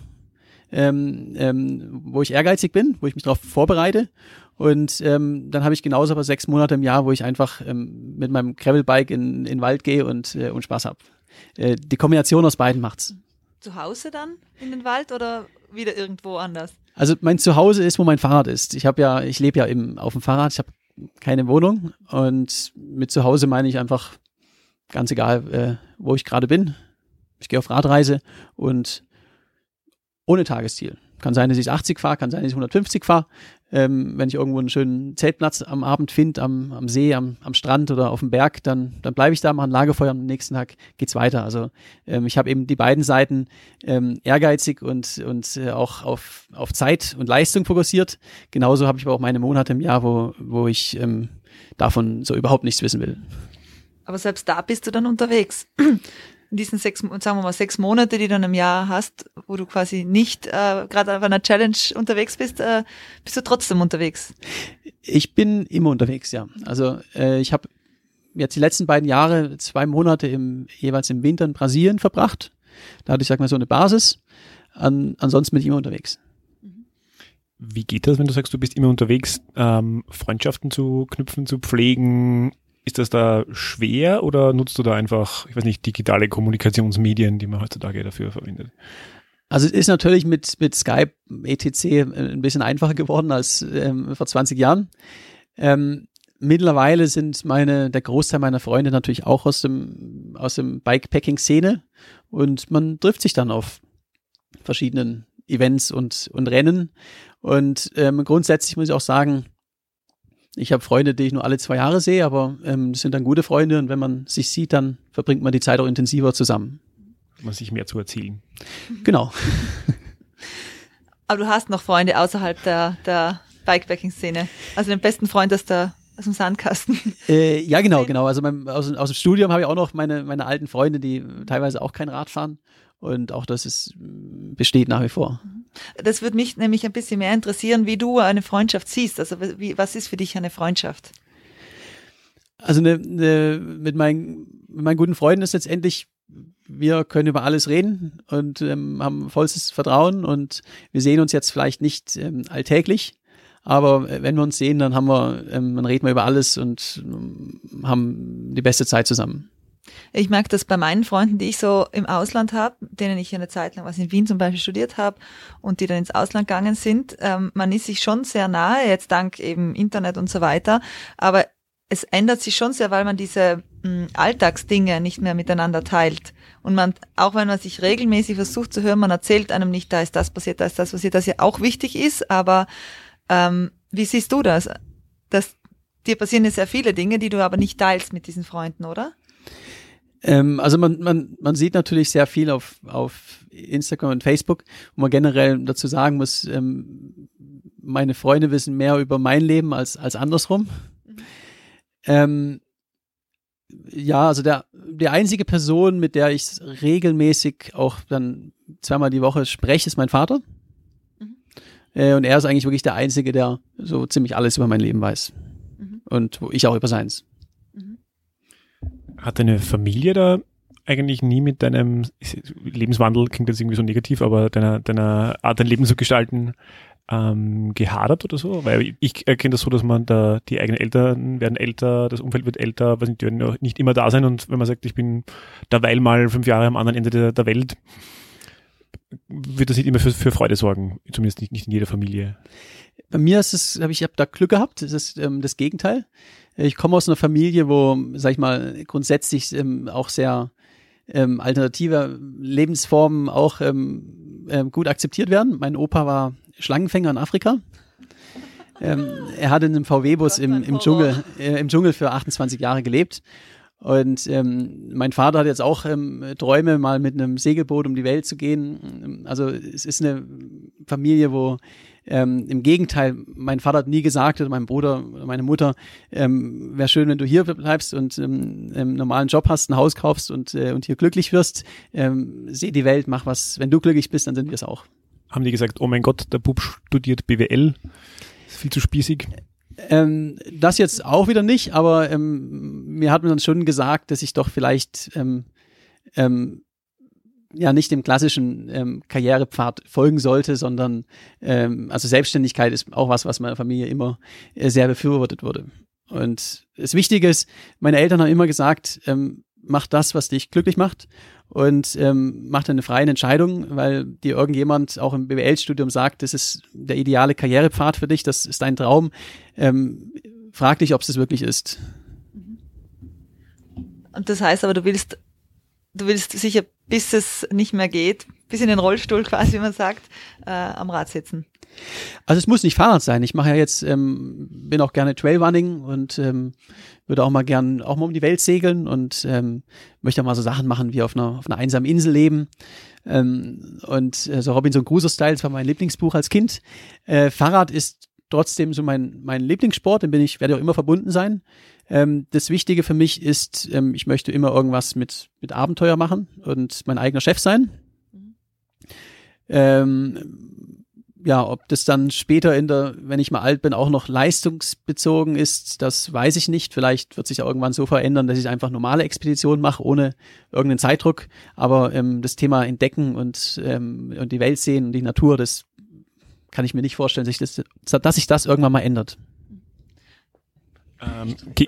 ähm, ähm, wo ich ehrgeizig bin, wo ich mich darauf vorbereite. Und ähm, dann habe ich genauso aber sechs Monate im Jahr, wo ich einfach ähm, mit meinem Gravelbike in, in den Wald gehe und, äh, und Spaß habe. Äh, die Kombination aus beiden macht's. Zu Hause dann in den Wald oder wieder irgendwo anders? Also mein Zuhause ist, wo mein Fahrrad ist. Ich habe ja, ich lebe ja eben auf dem Fahrrad. Ich habe keine Wohnung und mit Zuhause meine ich einfach ganz egal, äh, wo ich gerade bin. Ich gehe auf Radreise und ohne Tagesziel. Kann sein, dass ich 80 fahre, kann sein, dass ich 150 fahre. Ähm, wenn ich irgendwo einen schönen Zeltplatz am Abend finde, am, am See, am, am Strand oder auf dem Berg, dann, dann bleibe ich da, mache ein Lagerfeuer und am nächsten Tag geht's weiter. Also ähm, ich habe eben die beiden Seiten ähm, ehrgeizig und, und äh, auch auf, auf Zeit und Leistung fokussiert. Genauso habe ich aber auch meine Monate im Jahr, wo, wo ich ähm, davon so überhaupt nichts wissen will. Aber selbst da bist du dann unterwegs in diesen sechs, sagen wir mal, sechs Monate, die du dann im Jahr hast, wo du quasi nicht äh, gerade auf einer Challenge unterwegs bist, äh, bist du trotzdem unterwegs? Ich bin immer unterwegs, ja. Also äh, ich habe jetzt die letzten beiden Jahre zwei Monate im, jeweils im Winter in Brasilien verbracht. Da hatte ich, sag mal, so eine Basis. An, ansonsten bin ich immer unterwegs. Wie geht das, wenn du sagst, du bist immer unterwegs, ähm, Freundschaften zu knüpfen, zu pflegen, ist das da schwer oder nutzt du da einfach, ich weiß nicht, digitale Kommunikationsmedien, die man heutzutage dafür verwendet? Also es ist natürlich mit, mit Skype, ETC ein bisschen einfacher geworden als ähm, vor 20 Jahren. Ähm, mittlerweile sind meine, der Großteil meiner Freunde natürlich auch aus dem, aus dem Bikepacking-Szene und man trifft sich dann auf verschiedenen Events und, und Rennen. Und ähm, grundsätzlich muss ich auch sagen, ich habe Freunde, die ich nur alle zwei Jahre sehe, aber ähm, das sind dann gute Freunde und wenn man sich sieht, dann verbringt man die Zeit auch intensiver zusammen. Man sich mehr zu erzielen. Genau. aber du hast noch Freunde außerhalb der, der Bikepacking-Szene. Also den besten Freund aus der aus dem Sandkasten. Äh, ja, genau, genau. Also mein, aus, aus dem Studium habe ich auch noch meine, meine alten Freunde, die teilweise auch kein Rad fahren. Und auch das ist, besteht nach wie vor. Das würde mich nämlich ein bisschen mehr interessieren, wie du eine Freundschaft siehst. Also wie, was ist für dich eine Freundschaft? Also eine, eine, mit, meinen, mit meinen guten Freunden ist letztendlich, wir können über alles reden und ähm, haben vollstes Vertrauen und wir sehen uns jetzt vielleicht nicht ähm, alltäglich, aber wenn wir uns sehen, dann haben wir, ähm, dann reden wir über alles und ähm, haben die beste Zeit zusammen. Ich merke das bei meinen Freunden, die ich so im Ausland habe, denen ich eine Zeit lang was in Wien zum Beispiel studiert habe und die dann ins Ausland gegangen sind. Ähm, man ist sich schon sehr nahe, jetzt dank eben Internet und so weiter. Aber es ändert sich schon sehr, weil man diese mh, hm, Alltagsdinge nicht mehr miteinander teilt. Und man, auch wenn man sich regelmäßig versucht zu hören, man erzählt einem nicht, da ist das passiert, da ist das passiert, das ja auch wichtig ist. Aber ähm, wie siehst du das? das? Dir passieren ja sehr viele Dinge, die du aber nicht teilst mit diesen Freunden, oder? Ähm, also man, man, man sieht natürlich sehr viel auf, auf Instagram und Facebook, wo man generell dazu sagen muss, ähm, meine Freunde wissen mehr über mein Leben als, als andersrum. Mhm. Ähm, ja, also der, die einzige Person, mit der ich regelmäßig auch dann zweimal die Woche spreche, ist mein Vater. Mhm. Äh, und er ist eigentlich wirklich der Einzige, der so ziemlich alles über mein Leben weiß. Mhm. Und wo ich auch über seins. Hat deine Familie da eigentlich nie mit deinem Lebenswandel, klingt jetzt irgendwie so negativ, aber deiner, deiner Art, dein Leben zu gestalten, ähm, gehadert oder so? Weil ich erkenne das so, dass man da, die eigenen Eltern werden älter, das Umfeld wird älter, was nicht, die werden nicht immer da sein und wenn man sagt, ich bin derweil mal fünf Jahre am anderen Ende der, der Welt, wird das nicht immer für, für Freude sorgen, zumindest nicht, nicht in jeder Familie. Bei mir ist es, habe ich hab da Glück gehabt, das ist ähm, das Gegenteil. Ich komme aus einer Familie, wo, sag ich mal, grundsätzlich ähm, auch sehr ähm, alternative Lebensformen auch ähm, ähm, gut akzeptiert werden. Mein Opa war Schlangenfänger in Afrika. Ähm, er hat in einem VW-Bus im, im, Dschungel, äh, im Dschungel für 28 Jahre gelebt. Und ähm, mein Vater hat jetzt auch ähm, Träume, mal mit einem Segelboot um die Welt zu gehen. Also es ist eine Familie, wo ähm, Im Gegenteil, mein Vater hat nie gesagt, oder mein Bruder oder meine Mutter, ähm, wäre schön, wenn du hier bleibst und ähm, einen normalen Job hast, ein Haus kaufst und, äh, und hier glücklich wirst. Ähm, seh die Welt, mach was. Wenn du glücklich bist, dann sind wir es auch. Haben die gesagt, oh mein Gott, der Bub studiert BWL? Ist viel zu spießig. Ähm, das jetzt auch wieder nicht, aber ähm, mir hat man dann schon gesagt, dass ich doch vielleicht ähm, ähm, ja nicht dem klassischen ähm, Karrierepfad folgen sollte, sondern ähm, also Selbstständigkeit ist auch was, was meiner Familie immer äh, sehr befürwortet wurde. Und das Wichtige ist, meine Eltern haben immer gesagt, ähm, mach das, was dich glücklich macht und ähm, mach eine freie Entscheidung, weil dir irgendjemand auch im BWL-Studium sagt, das ist der ideale Karrierepfad für dich, das ist dein Traum. Ähm, frag dich, ob es das wirklich ist. Und das heißt aber, du willst, du willst sicher bis es nicht mehr geht, bis in den Rollstuhl quasi, wie man sagt, äh, am Rad sitzen. Also es muss nicht Fahrrad sein. Ich mache ja jetzt, ähm, bin auch gerne Trailrunning und ähm, würde auch mal gern auch mal um die Welt segeln und ähm, möchte auch mal so Sachen machen wie auf einer, auf einer einsamen Insel leben. Ähm, und äh, so Robinson Crusoe-Style, das war mein Lieblingsbuch als Kind. Äh, Fahrrad ist trotzdem so mein, mein Lieblingssport, den bin ich, werde auch immer verbunden sein. Ähm, das Wichtige für mich ist, ähm, ich möchte immer irgendwas mit, mit Abenteuer machen und mein eigener Chef sein. Ähm, ja, ob das dann später in der, wenn ich mal alt bin, auch noch leistungsbezogen ist, das weiß ich nicht. Vielleicht wird sich ja irgendwann so verändern, dass ich einfach normale Expeditionen mache, ohne irgendeinen Zeitdruck. Aber ähm, das Thema Entdecken und, ähm, und die Welt sehen und die Natur, das kann ich mir nicht vorstellen, dass sich das, dass sich das irgendwann mal ändert. Ähm,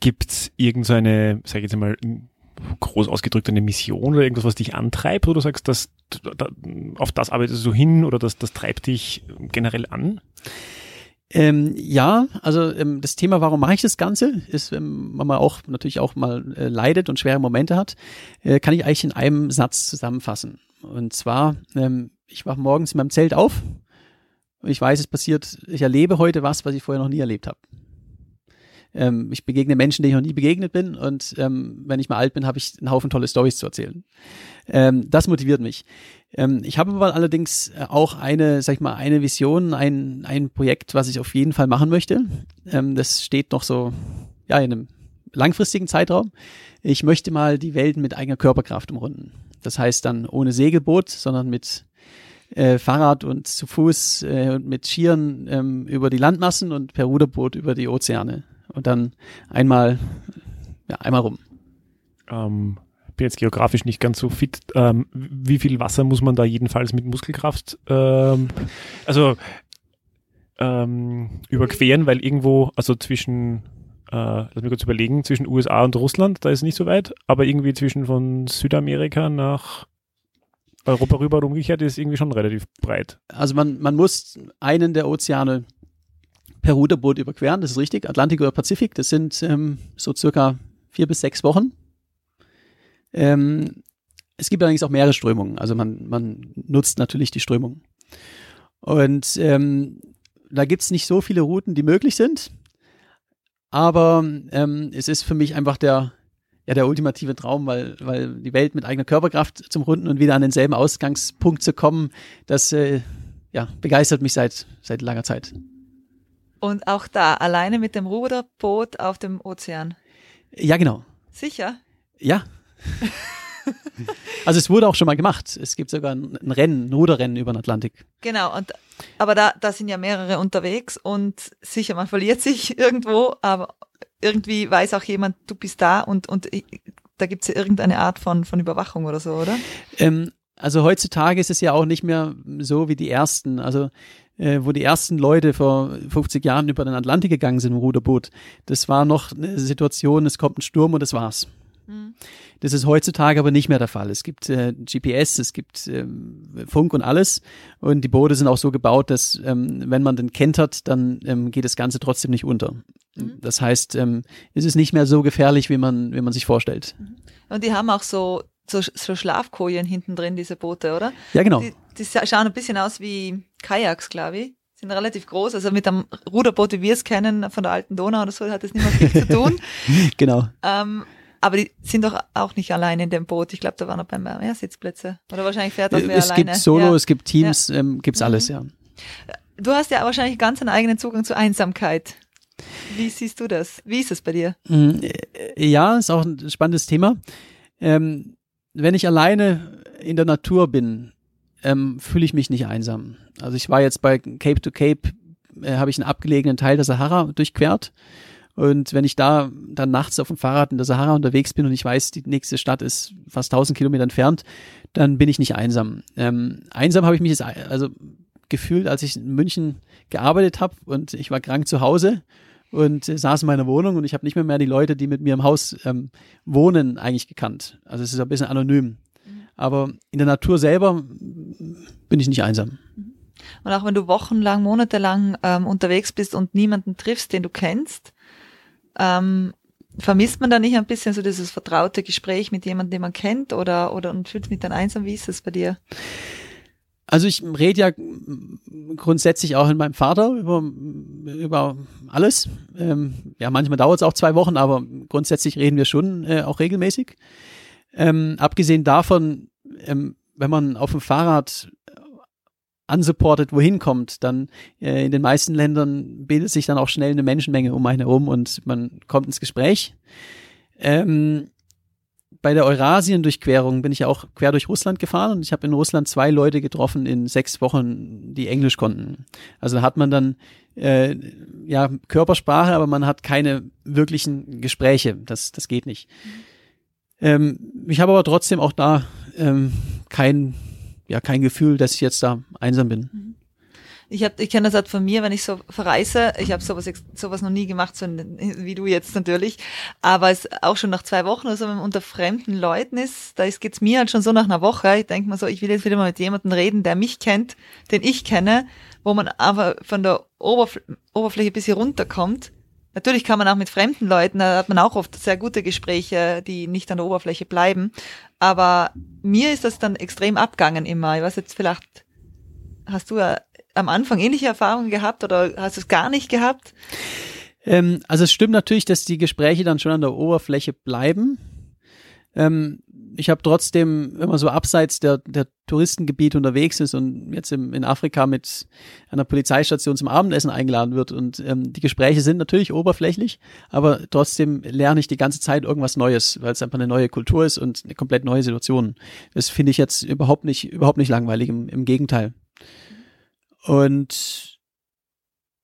Gibt es irgendeine, sag ich jetzt mal, groß ausgedrückt eine Mission oder irgendwas, was dich antreibt, oder du sagst, dass, da, auf das arbeitest du hin oder das, das treibt dich generell an? Ähm, ja, also ähm, das Thema, warum mache ich das Ganze, ist, wenn man mal auch natürlich auch mal äh, leidet und schwere Momente hat, äh, kann ich eigentlich in einem Satz zusammenfassen. Und zwar, ähm, ich wache morgens in meinem Zelt auf und ich weiß, es passiert, ich erlebe heute was, was ich vorher noch nie erlebt habe. Ähm, ich begegne Menschen, denen ich noch nie begegnet bin und ähm, wenn ich mal alt bin, habe ich einen Haufen tolle Stories zu erzählen. Ähm, das motiviert mich. Ähm, ich habe aber allerdings äh, auch eine, sag ich mal, eine Vision, ein, ein Projekt, was ich auf jeden Fall machen möchte. Ähm, das steht noch so, ja, in einem langfristigen Zeitraum. Ich möchte mal die Welt mit eigener Körperkraft umrunden. Das heißt dann ohne Segelboot, sondern mit äh, Fahrrad und zu Fuß äh, und mit Skiern ähm, über die Landmassen und per Ruderboot über die Ozeane. Und dann einmal, ja, einmal rum. Ähm, bin jetzt geografisch nicht ganz so fit. Ähm, wie viel Wasser muss man da jedenfalls mit Muskelkraft, ähm, also ähm, überqueren, weil irgendwo, also zwischen, äh, lass mich kurz überlegen, zwischen USA und Russland, da ist nicht so weit, aber irgendwie zwischen von Südamerika nach Europa rüber und umgekehrt ist irgendwie schon relativ breit. Also man, man muss einen der Ozeane per Ruderboot überqueren, das ist richtig, Atlantik oder Pazifik, das sind ähm, so circa vier bis sechs Wochen. Ähm, es gibt allerdings auch mehrere Strömungen. Also man, man nutzt natürlich die Strömung. Und ähm, da gibt es nicht so viele Routen, die möglich sind. Aber ähm, es ist für mich einfach der, ja, der ultimative Traum, weil, weil die Welt mit eigener Körperkraft zum Runden und wieder an denselben Ausgangspunkt zu kommen, das äh, ja, begeistert mich seit, seit langer Zeit. Und auch da, alleine mit dem Ruderboot auf dem Ozean. Ja, genau. Sicher? Ja, also es wurde auch schon mal gemacht. Es gibt sogar ein Rennen, ein Ruderrennen über den Atlantik. Genau, und aber da, da sind ja mehrere unterwegs und sicher, man verliert sich irgendwo, aber irgendwie weiß auch jemand, du bist da und, und da gibt es ja irgendeine Art von, von Überwachung oder so, oder? Ähm, also heutzutage ist es ja auch nicht mehr so wie die ersten. Also äh, wo die ersten Leute vor 50 Jahren über den Atlantik gegangen sind im Ruderboot. Das war noch eine Situation, es kommt ein Sturm und das war's. Mhm. Das ist heutzutage aber nicht mehr der Fall. Es gibt äh, GPS, es gibt ähm, Funk und alles. Und die Boote sind auch so gebaut, dass ähm, wenn man den kentert, dann ähm, geht das Ganze trotzdem nicht unter. Mhm. Das heißt, ähm, es ist nicht mehr so gefährlich, wie man, wie man sich vorstellt. Mhm. Und die haben auch so, so, so Schlafkojen hinten drin, diese Boote, oder? Ja, genau. Die, die schauen ein bisschen aus wie Kajaks, glaube ich sind relativ groß. Also mit einem Ruderboot, wie wir es kennen, von der alten Donau oder so, hat das nicht mehr viel zu tun. genau. Ähm, aber die sind doch auch nicht allein in dem Boot. Ich glaube, da waren noch ein paar mehr Sitzplätze. Oder wahrscheinlich fährt das wer Es alleine. gibt Solo, ja. es gibt Teams, ja. ähm, gibt's mhm. alles, ja. Du hast ja wahrscheinlich ganz einen eigenen Zugang zur Einsamkeit. Wie siehst du das? Wie ist es bei dir? Mm, äh, ja, ist auch ein spannendes Thema. Ähm, wenn ich alleine in der Natur bin, ähm, fühle ich mich nicht einsam. Also ich war jetzt bei Cape to Cape, äh, habe ich einen abgelegenen Teil der Sahara durchquert und wenn ich da dann nachts auf dem Fahrrad in der Sahara unterwegs bin und ich weiß, die nächste Stadt ist fast 1000 Kilometer entfernt, dann bin ich nicht einsam. Ähm, einsam habe ich mich jetzt also gefühlt, als ich in München gearbeitet habe und ich war krank zu Hause und äh, saß in meiner Wohnung und ich habe nicht mehr mehr die Leute, die mit mir im Haus ähm, wohnen, eigentlich gekannt. Also es ist ein bisschen anonym. Mhm. Aber in der Natur selber bin ich nicht einsam. Mhm. Und auch wenn du wochenlang, monatelang ähm, unterwegs bist und niemanden triffst, den du kennst, ähm, vermisst man da nicht ein bisschen so dieses vertraute Gespräch mit jemandem, den man kennt oder, oder und fühlt sich dann einsam? Wie ist es bei dir? Also ich rede ja grundsätzlich auch mit meinem Vater über, über alles. Ähm, ja, manchmal dauert es auch zwei Wochen, aber grundsätzlich reden wir schon äh, auch regelmäßig. Ähm, abgesehen davon, ähm, wenn man auf dem Fahrrad unsupported wohin kommt, dann äh, in den meisten Ländern bildet sich dann auch schnell eine Menschenmenge um einen herum und man kommt ins Gespräch. Ähm, bei der Eurasien-Durchquerung bin ich ja auch quer durch Russland gefahren und ich habe in Russland zwei Leute getroffen in sechs Wochen, die Englisch konnten. Also da hat man dann äh, ja Körpersprache, aber man hat keine wirklichen Gespräche. Das, das geht nicht. Ähm, ich habe aber trotzdem auch da ähm, kein ja kein Gefühl, dass ich jetzt da einsam bin. Mhm. Ich, hab, ich kenne das halt von mir, wenn ich so verreise. Ich habe sowas, sowas noch nie gemacht, so wie du jetzt natürlich. Aber es auch schon nach zwei Wochen oder so, wenn man unter fremden Leuten ist, da geht es mir halt schon so nach einer Woche. Ich denke mal so, ich will jetzt wieder mal mit jemandem reden, der mich kennt, den ich kenne, wo man aber von der Oberfl Oberfläche bis hier runterkommt. Natürlich kann man auch mit fremden Leuten, da hat man auch oft sehr gute Gespräche, die nicht an der Oberfläche bleiben. Aber mir ist das dann extrem abgangen immer. Ich weiß jetzt vielleicht, hast du ja am Anfang ähnliche Erfahrungen gehabt oder hast du es gar nicht gehabt? Ähm, also es stimmt natürlich, dass die Gespräche dann schon an der Oberfläche bleiben. Ähm, ich habe trotzdem immer so abseits der, der Touristengebiete unterwegs ist und jetzt im, in Afrika mit einer Polizeistation zum Abendessen eingeladen wird. Und ähm, die Gespräche sind natürlich oberflächlich, aber trotzdem lerne ich die ganze Zeit irgendwas Neues, weil es einfach eine neue Kultur ist und eine komplett neue Situation. Das finde ich jetzt überhaupt nicht, überhaupt nicht langweilig, im, im Gegenteil. Und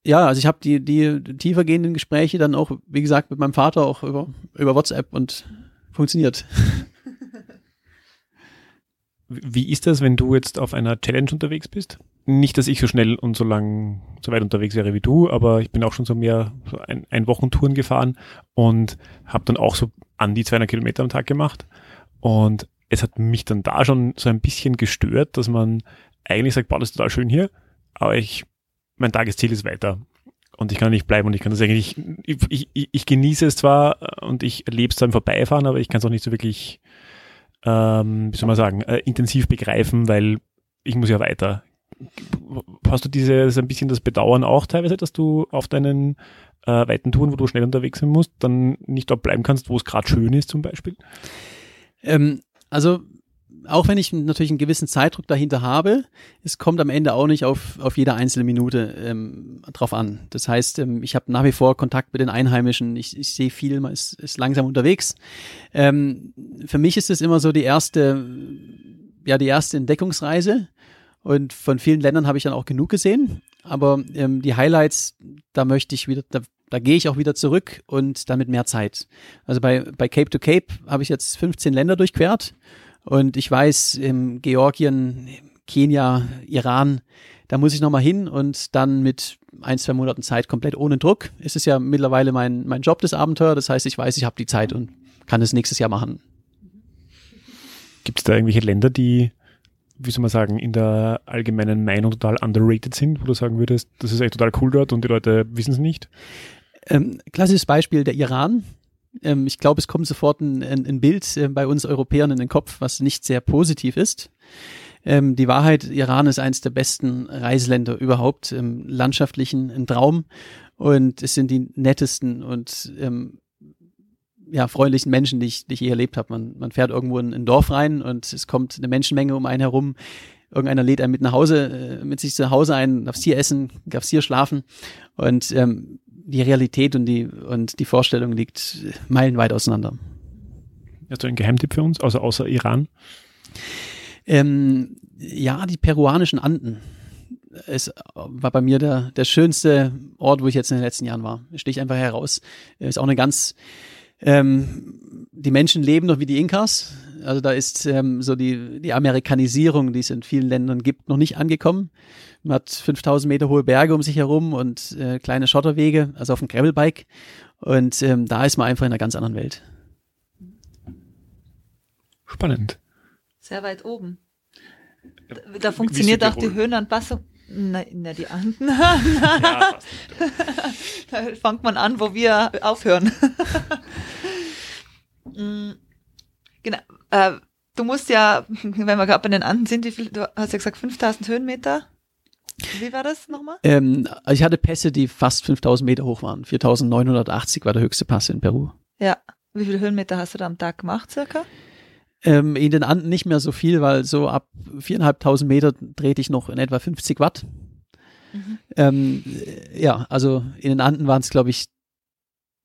ja, also ich habe die, die tiefergehenden Gespräche dann auch, wie gesagt, mit meinem Vater auch über, über WhatsApp und funktioniert. Wie ist das, wenn du jetzt auf einer Challenge unterwegs bist? Nicht, dass ich so schnell und so lang, so weit unterwegs wäre wie du, aber ich bin auch schon so mehr so ein, ein Wochentouren gefahren und habe dann auch so an die 200 Kilometer am Tag gemacht. Und es hat mich dann da schon so ein bisschen gestört, dass man eigentlich sagt, boah, das ist total schön hier, aber ich, mein Tagesziel ist weiter. Und ich kann nicht bleiben und ich kann das eigentlich, ich, ich, ich genieße es zwar und ich erlebe es zwar im Vorbeifahren, aber ich kann es auch nicht so wirklich, ähm, wie soll man sagen, äh, intensiv begreifen, weil ich muss ja weiter. Hast du dieses ein bisschen das Bedauern auch teilweise, dass du auf deinen äh, weiten Touren, wo du schnell unterwegs sein musst, dann nicht dort bleiben kannst, wo es gerade schön ist zum Beispiel? Ähm, also auch wenn ich natürlich einen gewissen Zeitdruck dahinter habe, es kommt am Ende auch nicht auf, auf jede einzelne Minute ähm, drauf an. Das heißt, ähm, ich habe nach wie vor Kontakt mit den Einheimischen, ich, ich sehe viel, man ist, ist langsam unterwegs. Ähm, für mich ist es immer so die erste, ja, die erste Entdeckungsreise. Und von vielen Ländern habe ich dann auch genug gesehen. Aber ähm, die Highlights, da möchte ich wieder, da, da gehe ich auch wieder zurück und damit mehr Zeit. Also bei, bei Cape to Cape habe ich jetzt 15 Länder durchquert und ich weiß, in Georgien, Kenia, Iran, da muss ich nochmal hin und dann mit ein, zwei Monaten Zeit komplett ohne Druck. Es ist ja mittlerweile mein, mein Job, das Abenteuer. Das heißt, ich weiß, ich habe die Zeit und kann es nächstes Jahr machen. Gibt es da irgendwelche Länder, die, wie soll man sagen, in der allgemeinen Meinung total underrated sind, wo du sagen würdest, das ist echt total cool dort und die Leute wissen es nicht? Ähm, klassisches Beispiel der Iran. Ähm, ich glaube, es kommt sofort ein, ein, Bild äh, bei uns Europäern in den Kopf, was nicht sehr positiv ist. Ähm, die Wahrheit, Iran ist eines der besten Reiseländer überhaupt, im landschaftlichen ein Traum und es sind die nettesten und ähm, ja, freundlichen Menschen, die ich, die ich je erlebt habe. Man, man fährt irgendwo in ein Dorf rein und es kommt eine Menschenmenge um einen herum. Irgendeiner lädt einen mit nach Hause, äh, mit sich zu Hause ein, darfst hier essen, darfst hier schlafen. Und ähm, die Realität und die, und die Vorstellung liegt meilenweit auseinander. Hast du einen Geheimtipp für uns, außer, außer Iran? Ähm, ja, die peruanischen Anden. Es war bei mir der, der schönste Ort, wo ich jetzt in den letzten Jahren war. Sticht einfach heraus. Ist auch eine ganz, ähm, die Menschen leben noch wie die Inkas. Also da ist ähm, so die, die Amerikanisierung, die es in vielen Ländern gibt, noch nicht angekommen. Man hat 5000 Meter hohe Berge um sich herum und äh, kleine Schotterwege, also auf dem Gravelbike. Und ähm, da ist man einfach in einer ganz anderen Welt. Spannend. Sehr weit oben. Da, da funktioniert auch die Höhenanpassung. Nein, na, die Anden. ja, da fängt man an, wo wir aufhören. Mm, genau. Äh, du musst ja, wenn wir gerade bei den Anden sind, wie viel, du hast ja gesagt 5000 Höhenmeter. Wie war das nochmal? Ähm, ich hatte Pässe, die fast 5000 Meter hoch waren. 4980 war der höchste Pass in Peru. Ja. Wie viele Höhenmeter hast du da am Tag gemacht, circa? Ähm, in den Anden nicht mehr so viel, weil so ab 4.500 Meter drehte ich noch in etwa 50 Watt. Mhm. Ähm, ja, also in den Anden waren es, glaube ich,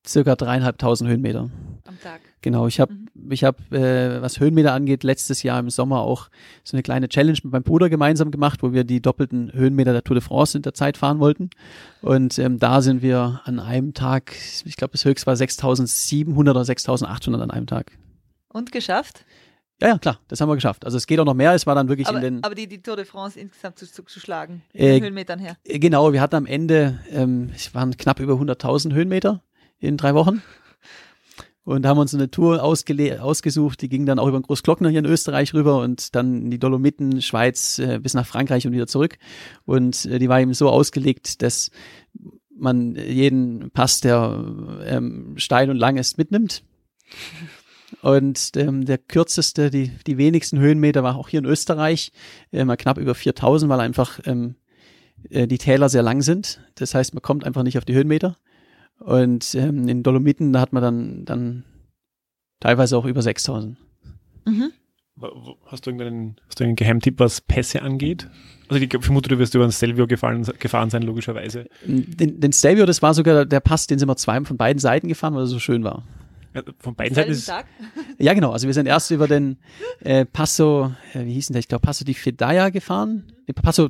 circa dreieinhalbtausend Höhenmeter. Am Tag. Genau, ich habe, mhm. Ich habe, äh, was Höhenmeter angeht, letztes Jahr im Sommer auch so eine kleine Challenge mit meinem Bruder gemeinsam gemacht, wo wir die doppelten Höhenmeter der Tour de France in der Zeit fahren wollten. Und ähm, da sind wir an einem Tag, ich glaube, das höchste war 6.700 oder 6.800 an einem Tag. Und geschafft? Ja, ja, klar, das haben wir geschafft. Also es geht auch noch mehr, es war dann wirklich aber, in den... Aber die, die Tour de France insgesamt zu, zu, zu schlagen, Äh, in Höhenmetern her. Äh, Genau, wir hatten am Ende, ähm, es waren knapp über 100.000 Höhenmeter in drei Wochen. Und haben uns eine Tour ausgesucht, die ging dann auch über den Großglockner hier in Österreich rüber und dann in die Dolomiten, Schweiz, äh, bis nach Frankreich und wieder zurück. Und äh, die war eben so ausgelegt, dass man jeden Pass, der ähm, steil und lang ist, mitnimmt. Und ähm, der kürzeste, die, die wenigsten Höhenmeter war auch hier in Österreich, äh, mal knapp über 4000, weil einfach ähm, äh, die Täler sehr lang sind. Das heißt, man kommt einfach nicht auf die Höhenmeter. Und ähm, in Dolomiten, da hat man dann, dann teilweise auch über 6000. Mhm. Hast du irgendeinen, hast du einen Geheimtipp, was Pässe angeht? Also ich vermute, du wirst über ein Stelvio gefahren, gefahren sein, logischerweise. Den, den Stelvio, das war sogar der Pass, den sind wir zwei von beiden Seiten gefahren, weil er so schön war. Ja, Von beiden Seiten ist Tag. Ja, genau. Also wir sind erst über den äh, Passo, äh, wie hieß denn der? Ich glaube Passo di Fedaya gefahren. Nee, Passo,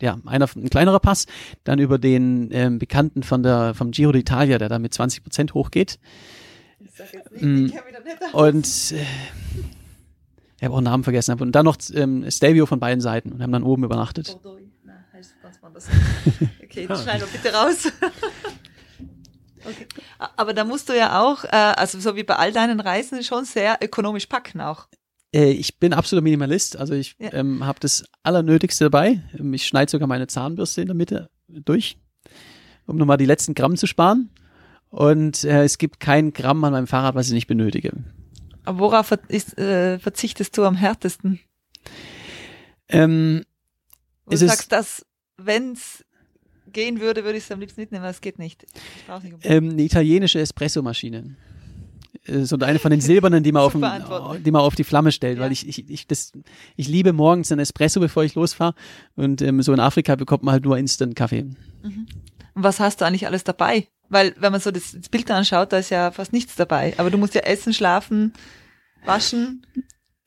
ja, einer, ein kleinerer Pass. Dann über den ähm, Bekannten von der, vom Giro d'Italia, der da mit 20 Prozent hochgeht. Ich sag jetzt nicht, da nicht. Und äh, ich habe auch einen Namen vergessen. Und dann noch ähm, Stelvio von beiden Seiten und haben dann oben übernachtet. Anders. Okay, das schneiden wir bitte raus. Okay. Aber da musst du ja auch, äh, also so wie bei all deinen Reisen, schon sehr ökonomisch packen auch. Äh, ich bin absoluter Minimalist. Also ich Ja. ähm, habe das Allernötigste dabei. Ähm, Ich schneide sogar meine Zahnbürste in der Mitte durch, um nochmal die letzten Gramm zu sparen. Und äh, es gibt kein Gramm an meinem Fahrrad, was ich nicht benötige. Aber worauf ist, äh, verzichtest du am härtesten? Ähm, du sagst, dass wenn es gehen würde, würde ich es am liebsten mitnehmen, aber es geht nicht. Ich nicht unbedingt. ähm, eine italienische Espressomaschine. Äh, So eine von den silbernen, die man, auf, den, die man auf die Flamme stellt, Ja. weil ich, ich, ich, das, ich liebe morgens einen Espresso, bevor ich losfahre. Und ähm, so in Afrika bekommt man halt nur Instant-Kaffee. Und was hast du eigentlich alles dabei? Weil, wenn man so das, das Bild anschaut, da ist ja fast nichts dabei. Aber du musst ja essen, schlafen, waschen.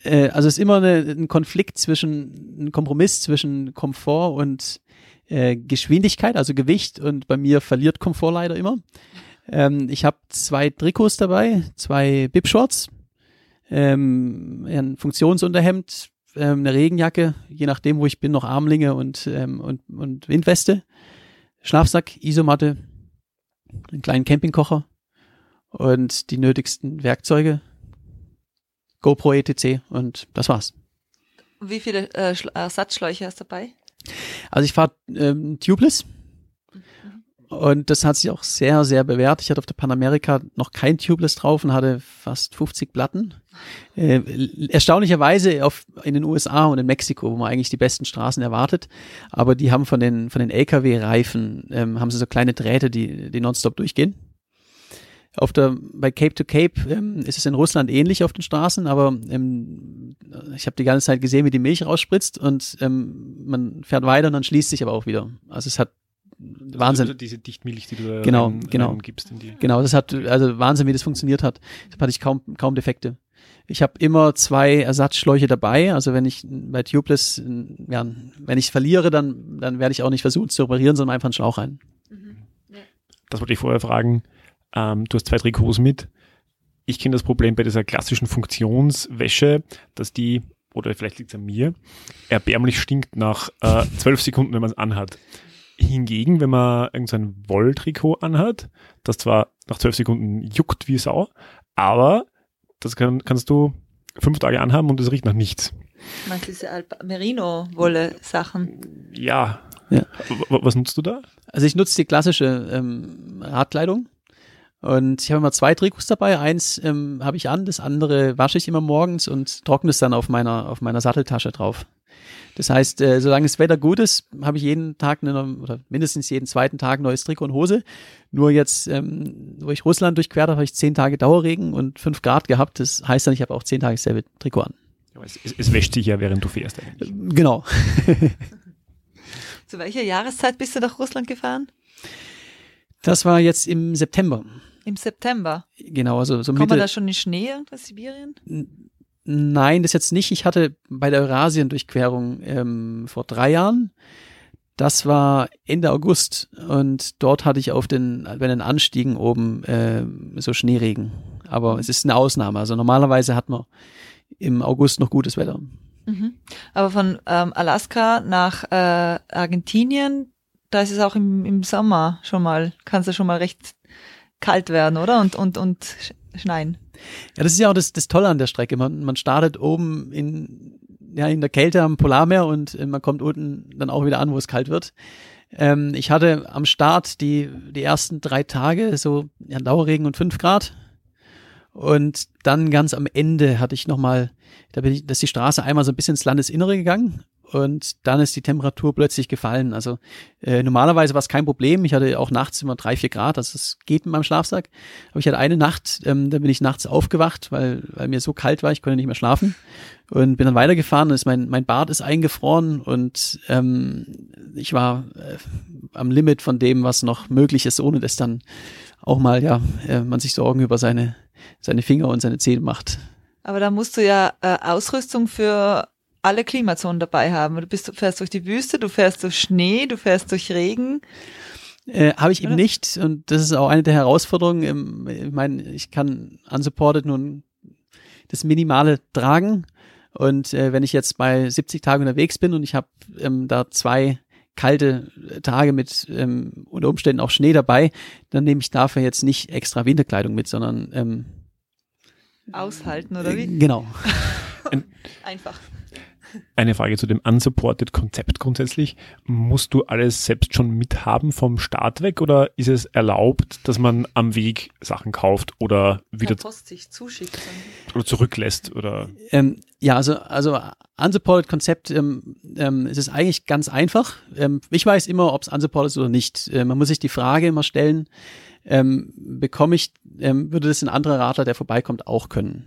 Äh, also es ist immer eine, ein Konflikt zwischen, ein Kompromiss zwischen Komfort und äh, Geschwindigkeit, also Gewicht. Und bei mir verliert Komfort leider immer. Ähm, ich habe zwei Trikots dabei, zwei Bib-Shorts, ähm, ein Funktionsunterhemd, ähm, eine Regenjacke, je nachdem, wo ich bin, noch Armlinge und, ähm, und, und Windweste, Schlafsack, Isomatte, einen kleinen Campingkocher und die nötigsten Werkzeuge, GoPro ETC und das war's. Wie viele äh, Schla- Ersatzschläuche hast du dabei? Also ich fahre ähm, tubeless und das hat sich auch sehr, sehr bewährt. Ich hatte auf der Panamerika noch kein Tubeless drauf und hatte fast 50 Platten. Äh, erstaunlicherweise auf, in den USA und in Mexiko, wo man eigentlich die besten Straßen erwartet, aber die haben von den, von den LKW-Reifen, ähm, haben sie so kleine Drähte, die, die nonstop durchgehen. Auf der, bei Cape to Cape ähm, ist es in Russland ähnlich auf den Straßen, aber ähm, ich habe die ganze Zeit gesehen, wie die Milch rausspritzt und ähm, man fährt weiter und dann schließt sich aber auch wieder. Also es hat Wahnsinn. Also diese Dichtmilch, die du da Genau, rein, genau. gibst in die. Genau, das hat also Wahnsinn, wie das funktioniert hat. Da hatte ich kaum kaum Defekte. Ich habe immer zwei Ersatzschläuche dabei. Also wenn ich bei Tubeless, ja, wenn ich verliere, dann dann werde ich auch nicht versuchen zu reparieren, sondern einfach einen Schlauch rein. Das wollte ich vorher fragen. Ähm, du hast zwei Trikots mit. Ich kenne das Problem bei dieser klassischen Funktionswäsche, dass die, oder vielleicht liegt es an mir, erbärmlich stinkt nach äh, zwölf Sekunden, wenn man es anhat. Hingegen, wenn man irgendein Wolltrikot anhat, das zwar nach zwölf Sekunden juckt wie Sau, aber das kann, kannst du fünf Tage anhaben und es riecht nach nichts. Meinst du diese Merino-Wolle-Sachen? Ja. Ja. Was nutzt du da? Also ich nutze die klassische ähm, Radkleidung und ich habe immer zwei Trikots dabei. Eins ähm, habe ich an, das andere wasche ich immer morgens und trockne es dann auf meiner auf meiner Satteltasche drauf. Das heißt, äh, solange das Wetter gut ist, habe ich jeden Tag eine, oder mindestens jeden zweiten Tag ein neues Trikot und Hose. Nur jetzt, ähm, wo ich Russland durchquert habe, habe ich zehn Tage Dauerregen und fünf Grad gehabt. Das heißt dann, ich habe auch zehn Tage dasselbe Trikot an. Es, es, es wäscht sich ja, während du fährst eigentlich. Genau. Zu welcher Jahreszeit bist du nach Russland gefahren? Das war jetzt im September. Im September. Genau, also so Kommt man da schon in Schnee irgendwas, Sibirien? Nein, das jetzt nicht. Ich hatte bei der Eurasien-Durchquerung ähm, vor drei Jahren, das war Ende August und dort hatte ich auf den, bei den Anstiegen oben ähm, so Schneeregen. Aber es ist eine Ausnahme. Also normalerweise hat man im August noch gutes Wetter. Mhm. Aber von ähm, Alaska nach äh, Argentinien, da ist es auch im, im Sommer schon mal, kann es ja schon mal recht kalt werden, oder? Und, und, und schneien. Ja, das ist ja auch das, das Tolle an der Strecke. Man, man startet oben in, ja, in der Kälte am Polarmeer und äh, man kommt unten dann auch wieder an, wo es kalt wird. Ähm, ich hatte am Start die, die ersten drei Tage so ja, Dauerregen und fünf Grad. Und dann ganz am Ende hatte ich nochmal, da bin ich, dass die Straße einmal so ein bisschen ins Landesinnere gegangen und dann ist die Temperatur plötzlich gefallen. Also äh, normalerweise war es kein Problem. Ich hatte auch nachts immer drei, vier Grad, also es geht mit meinem Schlafsack. Aber ich hatte eine Nacht, ähm, da bin ich nachts aufgewacht, weil, weil mir so kalt war, ich konnte nicht mehr schlafen und bin dann weitergefahren. Und ist mein, mein Bart ist eingefroren und ähm, ich war äh, am Limit von dem, was noch möglich ist, ohne dass dann auch mal ja äh, man sich Sorgen über seine seine Finger und seine Zähne macht. Aber da musst du ja äh, Ausrüstung für alle Klimazonen dabei haben. Du bist, du fährst durch die Wüste, du fährst durch Schnee, du fährst durch Regen. Äh, Habe ich eben nicht und das ist auch eine der Herausforderungen. Ich meine, ich kann unsupported nun das Minimale tragen und äh, wenn ich jetzt bei 70 Tagen unterwegs bin und ich habe ähm, da zwei kalte Tage mit ähm, unter Umständen auch Schnee dabei, dann nehme ich dafür jetzt nicht extra Winterkleidung mit, sondern ähm, aushalten oder wie? Genau. Einfach. Eine Frage zu dem unsupported Konzept grundsätzlich. Musst du alles selbst schon mithaben vom Start weg oder ist es erlaubt, dass man am Weg Sachen kauft oder wieder Post sich zuschickt oder zurücklässt oder? Ähm, ja, also also unsupported Konzept ähm, ähm, es ist eigentlich ganz einfach. Ähm, ich weiß immer, ob es unsupported ist oder nicht. Äh, man muss sich die Frage immer stellen: ähm, Bekomme ich, ähm, würde das ein anderer Radler, der vorbeikommt, auch können?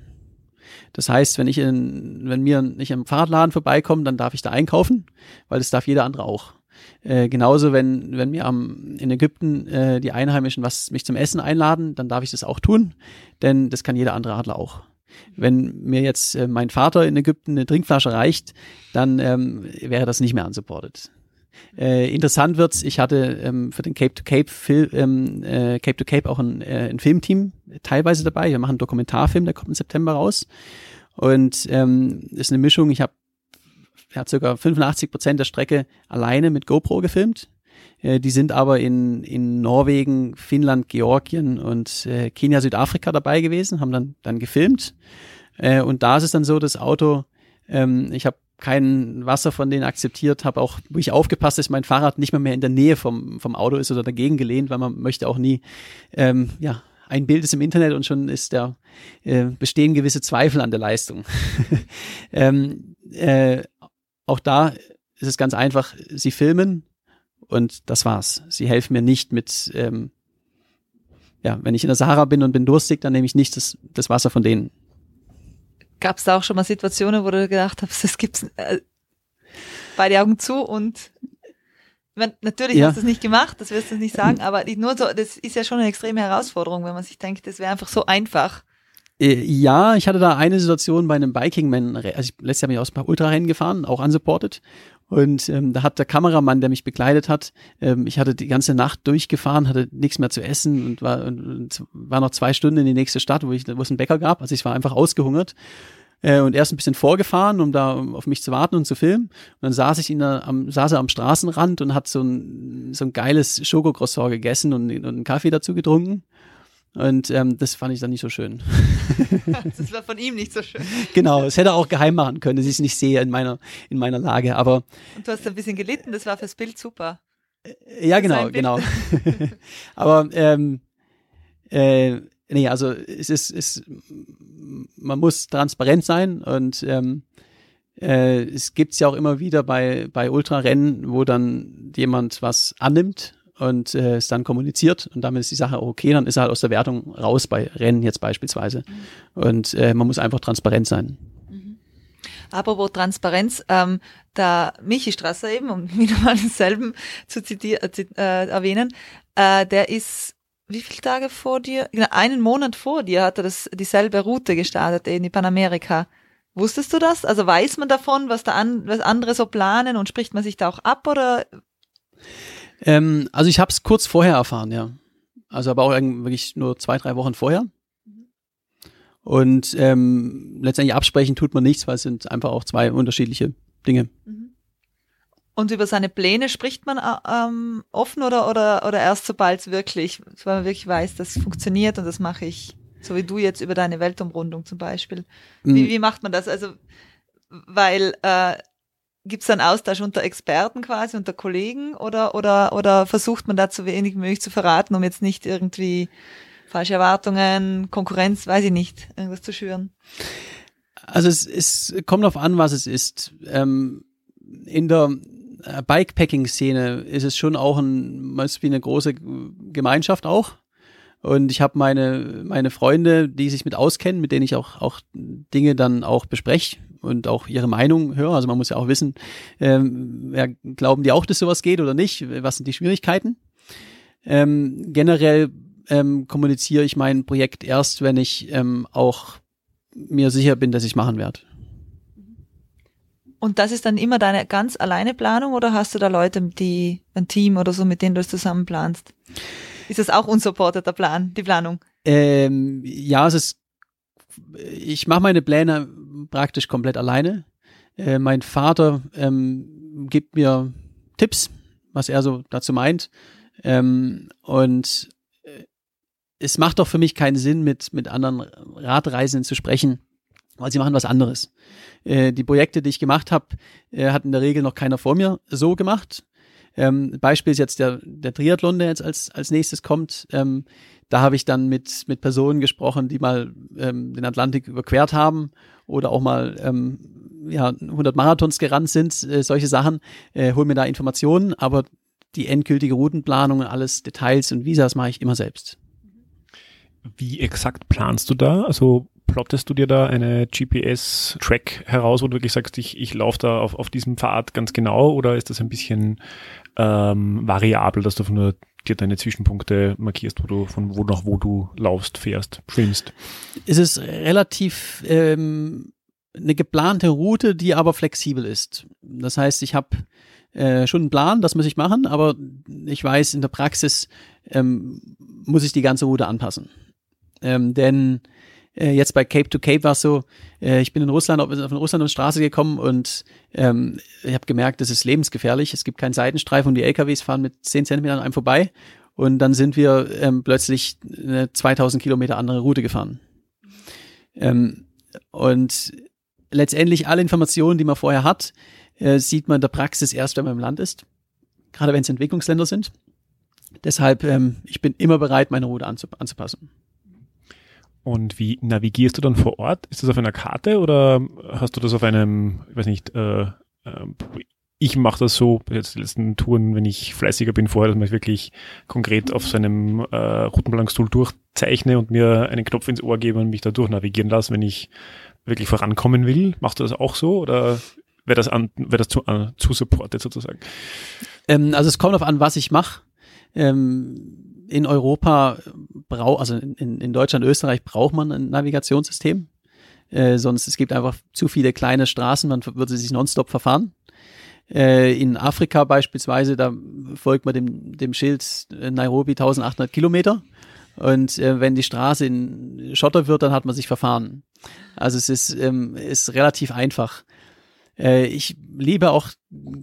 Das heißt, wenn ich in, wenn mir nicht im Fahrradladen vorbeikomme, dann darf ich da einkaufen, weil das darf jeder andere auch. Äh, genauso, wenn, wenn mir am, in Ägypten äh, die Einheimischen was mich zum Essen einladen, dann darf ich das auch tun, denn das kann jeder andere Adler auch. Wenn mir jetzt äh, mein Vater in Ägypten eine Trinkflasche reicht, dann ähm, wäre das nicht mehr unsupported. Äh, interessant wird's, ich hatte ähm, für den Cape to Cape ähm, äh, Cape to Cape auch ein, äh, ein Filmteam teilweise dabei. Wir machen einen Dokumentarfilm, der kommt im September raus. Und ähm, ist eine Mischung, ich habe ja, circa 85 Prozent der Strecke alleine mit GoPro gefilmt. Äh, die sind aber in, in Norwegen, Finnland, Georgien und äh, Kenia, Südafrika dabei gewesen, haben dann, dann gefilmt. Äh, und da ist es dann so, das Auto, ähm, ich habe kein Wasser von denen akzeptiert, habe auch wirklich aufgepasst, dass mein Fahrrad nicht mehr, mehr in der Nähe vom, vom Auto ist oder dagegen gelehnt, weil man möchte auch nie, ähm, ja, ein Bild ist im Internet und schon ist der, äh, bestehen gewisse Zweifel an der Leistung. ähm, äh, auch da ist es ganz einfach, sie filmen und das war's. Sie helfen mir nicht mit, ähm, ja, wenn ich in der Sahara bin und bin durstig, dann nehme ich nicht das, das Wasser von denen. Gab es da auch schon mal Situationen, wo du gedacht hast, das gibt's äh, beide Augen zu und meine, natürlich ja. hast du es nicht gemacht, das wirst du nicht sagen, aber nur so, das ist ja schon eine extreme Herausforderung, wenn man sich denkt, das wäre einfach so einfach. Äh, ja, ich hatte da eine Situation bei einem Biking-Man, also ich, letztes Jahr bin ich aus ein paar Ultrarennen gefahren, auch unsupported. Und ähm, da hat der Kameramann, der mich begleitet hat, ähm, ich hatte die ganze Nacht durchgefahren, hatte nichts mehr zu essen und war, und war noch zwei Stunden in die nächste Stadt, wo, ich, wo es einen Bäcker gab. Also ich war einfach ausgehungert äh, und er ist ein bisschen vorgefahren, um da auf mich zu warten und zu filmen. Und dann saß ich ihn da am, saß er am Straßenrand und hat so ein, so ein geiles Schokocroissant gegessen und, und einen Kaffee dazu getrunken. Und ähm, das fand ich dann nicht so schön. das war von ihm nicht so schön. genau, es hätte er auch geheim machen können, dass ich es nicht sehe in meiner, in meiner Lage. Aber Und du hast ein bisschen gelitten, das war fürs Bild super. Äh, ja, genau, genau. aber ähm, äh, nee, also es ist, es, man muss transparent sein und ähm, äh, es gibt's ja auch immer wieder bei, bei Ultrarennen, wo dann jemand was annimmt und äh, es dann kommuniziert und damit ist die Sache okay, dann ist er halt aus der Wertung raus bei Rennen jetzt beispielsweise. Mhm. Und äh, man muss einfach transparent sein. Mhm. Apropos Transparenz, ähm, da Michi Strasser eben, um wieder mal denselben zu zitieren, äh, äh, erwähnen, äh, der ist wie viele Tage vor dir? Genau, einen Monat vor dir hat er das, dieselbe Route gestartet in die Panamerika. Wusstest du das? Also weiß man davon, was da an, was andere so planen und spricht man sich da auch ab oder ähm, also ich habe es kurz vorher erfahren, ja. Also aber auch wirklich nur zwei, drei Wochen vorher. Und ähm, letztendlich absprechen tut man nichts, weil es sind einfach auch zwei unterschiedliche Dinge. Mhm. Und über seine Pläne spricht man äh, ähm, offen oder, oder, oder erst sobald es wirklich, weil man wirklich weiß, das funktioniert und das mache ich, so wie du jetzt über deine Weltumrundung zum Beispiel. Wie, mhm. wie macht man das? Also, weil äh, gibt es dann Austausch unter Experten quasi, unter Kollegen oder, oder, oder versucht man da so wenig möglich zu verraten, um jetzt nicht irgendwie falsche Erwartungen, Konkurrenz, weiß ich nicht, irgendwas zu schüren? Also es, es kommt auf an, was es ist. Ähm, in der äh, Bikepacking-Szene ist es schon auch ein, wie eine große Gemeinschaft auch. Und ich habe meine, meine Freunde, die sich mit auskennen, mit denen ich auch, auch Dinge dann auch bespreche und auch ihre Meinung höre. Also man muss ja auch wissen, ähm, ja, glauben die auch, dass sowas geht oder nicht? Was sind die Schwierigkeiten? Ähm, generell ähm, kommuniziere ich mein Projekt erst, wenn ich ähm, auch mir sicher bin, dass ich machen werde. Und das ist dann immer deine ganz alleine Planung oder hast du da Leute, die ein Team oder so, mit denen du es zusammen planst? Ist das auch unsupporteter Plan, die Planung? Ähm, ja, es ist, ich mache meine Pläne praktisch komplett alleine. Äh, mein Vater ähm, gibt mir Tipps, was er so dazu meint. Ähm, und äh, es macht doch für mich keinen Sinn, mit, mit anderen Radreisenden zu sprechen, weil sie machen was anderes. Äh, die Projekte, die ich gemacht habe, äh, hat in der Regel noch keiner vor mir so gemacht. Ähm, Beispiel ist jetzt der, der Triathlon, der jetzt als, als nächstes kommt. Ähm, da habe ich dann mit, mit Personen gesprochen, die mal ähm, den Atlantik überquert haben oder auch mal ähm, ja, 100 Marathons gerannt sind, äh, solche Sachen. Äh, hol mir da Informationen, aber die endgültige Routenplanung, alles Details und Visas mache ich immer selbst. Wie exakt planst du da? Also plottest du dir da eine GPS-Track heraus, wo du wirklich sagst, ich, ich laufe da auf, auf diesem Pfad ganz genau oder ist das ein bisschen ähm, variabel, dass du nur dir deine Zwischenpunkte markierst, wo du von wo nach wo du laufst, fährst, schwimmst? Es ist relativ ähm, eine geplante Route, die aber flexibel ist. Das heißt, ich habe äh, schon einen Plan, das muss ich machen, aber ich weiß, in der Praxis ähm, muss ich die ganze Route anpassen. Ähm, denn äh, jetzt bei Cape to Cape war es so, äh, ich bin in Russland, in Russland auf die Straße gekommen und ähm, ich habe gemerkt, das ist lebensgefährlich. Es gibt keinen Seitenstreifen und die LKWs fahren mit 10 Zentimetern an einem vorbei. Und dann sind wir ähm, plötzlich eine 2000 Kilometer andere Route gefahren. Ähm, und letztendlich alle Informationen, die man vorher hat, äh, sieht man in der Praxis erst, wenn man im Land ist. Gerade wenn es Entwicklungsländer sind. Deshalb, ähm, ich bin immer bereit, meine Route anzupassen. Und wie navigierst du dann vor Ort? Ist das auf einer Karte oder hast du das auf einem, ich weiß nicht, äh, äh, ich mache das so, jetzt die letzten Touren, wenn ich fleißiger bin vorher, dass ich wirklich konkret auf seinem äh, Routenplanungstool durchzeichne und mir einen Knopf ins Ohr gebe und mich da durchnavigieren lasse, wenn ich wirklich vorankommen will. Machst du das auch so oder wäre das, an, wär das zu, uh, zu supported sozusagen? Ähm, also es kommt darauf an, was ich mache. Ähm, in Europa braucht, also in, in Deutschland, Österreich braucht man ein Navigationssystem. Äh, sonst es gibt einfach zu viele kleine Straßen, man würde sich nonstop verfahren. Äh, in Afrika beispielsweise, da folgt man dem, dem Schild äh, Nairobi 1800 Kilometer. Und äh, wenn die Straße in Schotter wird, dann hat man sich verfahren. Also es ist, ähm, ist relativ einfach. Äh, ich liebe auch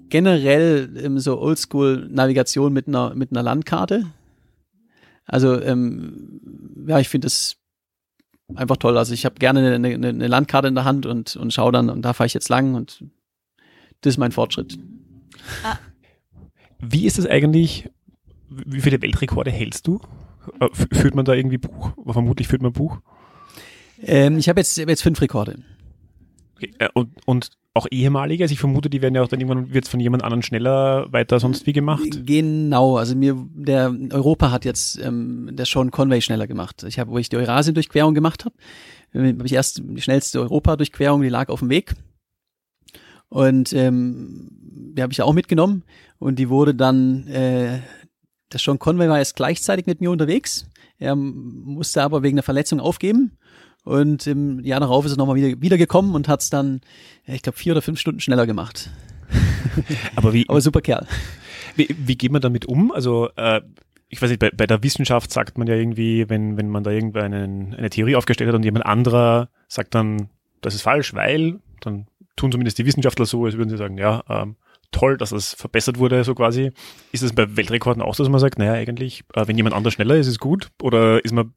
generell ähm, so Oldschool-Navigation mit einer, mit einer Landkarte. Also ähm, ja, ich finde es einfach toll. Also ich habe gerne eine, eine, eine, Landkarte in der Hand und, und schaue dann, und da fahre ich jetzt lang und das ist mein Fortschritt. Ah. Wie ist es eigentlich, wie viele Weltrekorde hältst du? Äh, führt man da irgendwie Buch? Vermutlich führt man Buch. Ähm, ich habe jetzt, hab jetzt fünf Rekorde. Okay. Äh, und, und auch ehemalige? Also ich vermute, die werden ja auch dann irgendwann wird von jemand anderen schneller weiter sonst wie gemacht. Genau, also mir der Europa hat jetzt ähm, der Sean Conway schneller gemacht. Ich habe, wo ich die Eurasien-Durchquerung gemacht habe, habe ich erst die schnellste Europa-Durchquerung, die lag auf dem Weg. Und ähm, die habe ich auch mitgenommen und die wurde dann, äh, der Sean Conway war erst gleichzeitig mit mir unterwegs. Er musste aber wegen einer Verletzung aufgeben und im Jahr darauf ist er nochmal wieder, wieder gekommen und hat es dann, ich glaube, vier oder fünf Stunden schneller gemacht. Aber wie? Aber super Kerl. Wie, wie geht man damit um? Also äh, ich weiß nicht, bei, bei der Wissenschaft sagt man ja irgendwie, wenn, wenn man da irgendeine eine Theorie aufgestellt hat und jemand anderer sagt dann, das ist falsch, weil, dann tun zumindest die Wissenschaftler so, als würden sie sagen, ja, ähm, toll, dass das verbessert wurde, so quasi. Ist es bei Weltrekorden auch so, dass man sagt, naja, eigentlich, äh, wenn jemand anders schneller ist, ist es gut? Oder ist man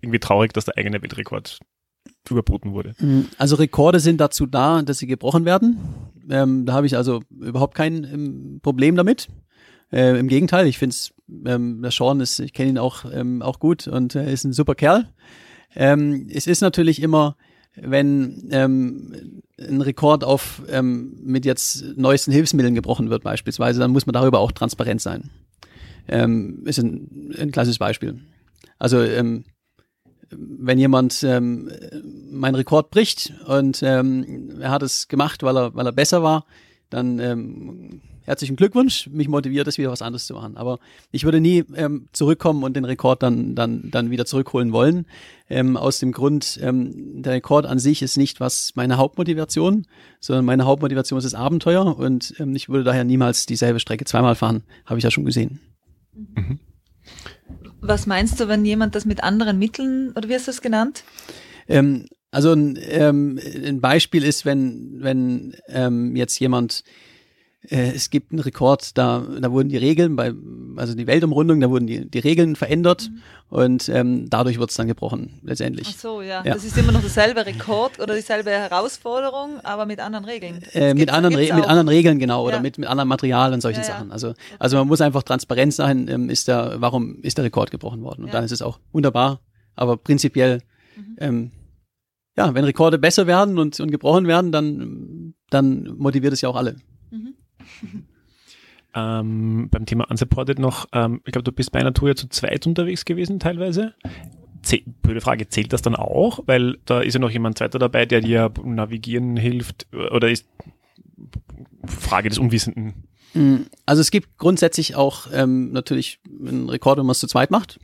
irgendwie traurig, dass der eigene Weltrekord überboten wurde? Mm, also Rekorde sind dazu da, dass sie gebrochen werden. Ähm, da habe ich also überhaupt kein ähm, Problem damit. Äh, Im Gegenteil, ich finde es, ähm, der Sean ist, ich kenne ihn auch, ähm, auch gut und er ist ein super Kerl. Ähm, es ist natürlich immer, wenn ähm, ein Rekord auf ähm, mit jetzt neuesten Hilfsmitteln gebrochen wird beispielsweise, dann muss man darüber auch transparent sein. Ähm, ist ein, ein klassisches Beispiel. Also ähm, wenn jemand ähm, meinen Rekord bricht und ähm, er hat es gemacht, weil er, weil er besser war, dann ähm, herzlichen Glückwunsch, mich motiviert es wieder was anderes zu machen. Aber ich würde nie ähm, zurückkommen und den Rekord dann, dann, dann wieder zurückholen wollen. Ähm, aus dem Grund, ähm, der Rekord an sich ist nicht was meine Hauptmotivation, sondern meine Hauptmotivation ist das Abenteuer und ähm, ich würde daher niemals dieselbe Strecke zweimal fahren, habe ich ja schon gesehen. Mhm. Was meinst du, wenn jemand das mit anderen Mitteln, oder wie hast du das genannt? Ähm, also ein, ähm, ein Beispiel ist, wenn, wenn ähm, jetzt jemand es gibt einen Rekord, da, da wurden die Regeln, bei, also die Weltumrundung, da wurden die, die Regeln verändert mhm. und ähm, dadurch wird es dann gebrochen, letztendlich. Ach so, ja. ja. Das ist immer noch derselbe Rekord oder dieselbe Herausforderung, aber mit anderen Regeln. Äh, mit, anderen Re mit anderen Regeln, genau, ja. oder mit, mit anderem Material und solchen ja, Sachen. Also, also man muss einfach transparent sein, ähm, ist der, warum ist der Rekord gebrochen worden? Und dann ist es auch wunderbar, aber prinzipiell, mhm. ähm, ja, wenn Rekorde besser werden und, und gebrochen werden, dann, dann motiviert es ja auch alle. Mhm. ähm, beim Thema Unsupported noch, ähm, ich glaube, du bist bei einer Tour ja zu zweit unterwegs gewesen teilweise. Zäh blöde Frage, zählt das dann auch? Weil da ist ja noch jemand zweiter dabei, der dir navigieren hilft oder ist Frage des Unwissenden? Mm, also es gibt grundsätzlich auch ähm, natürlich einen Rekord, wenn man es zu zweit macht.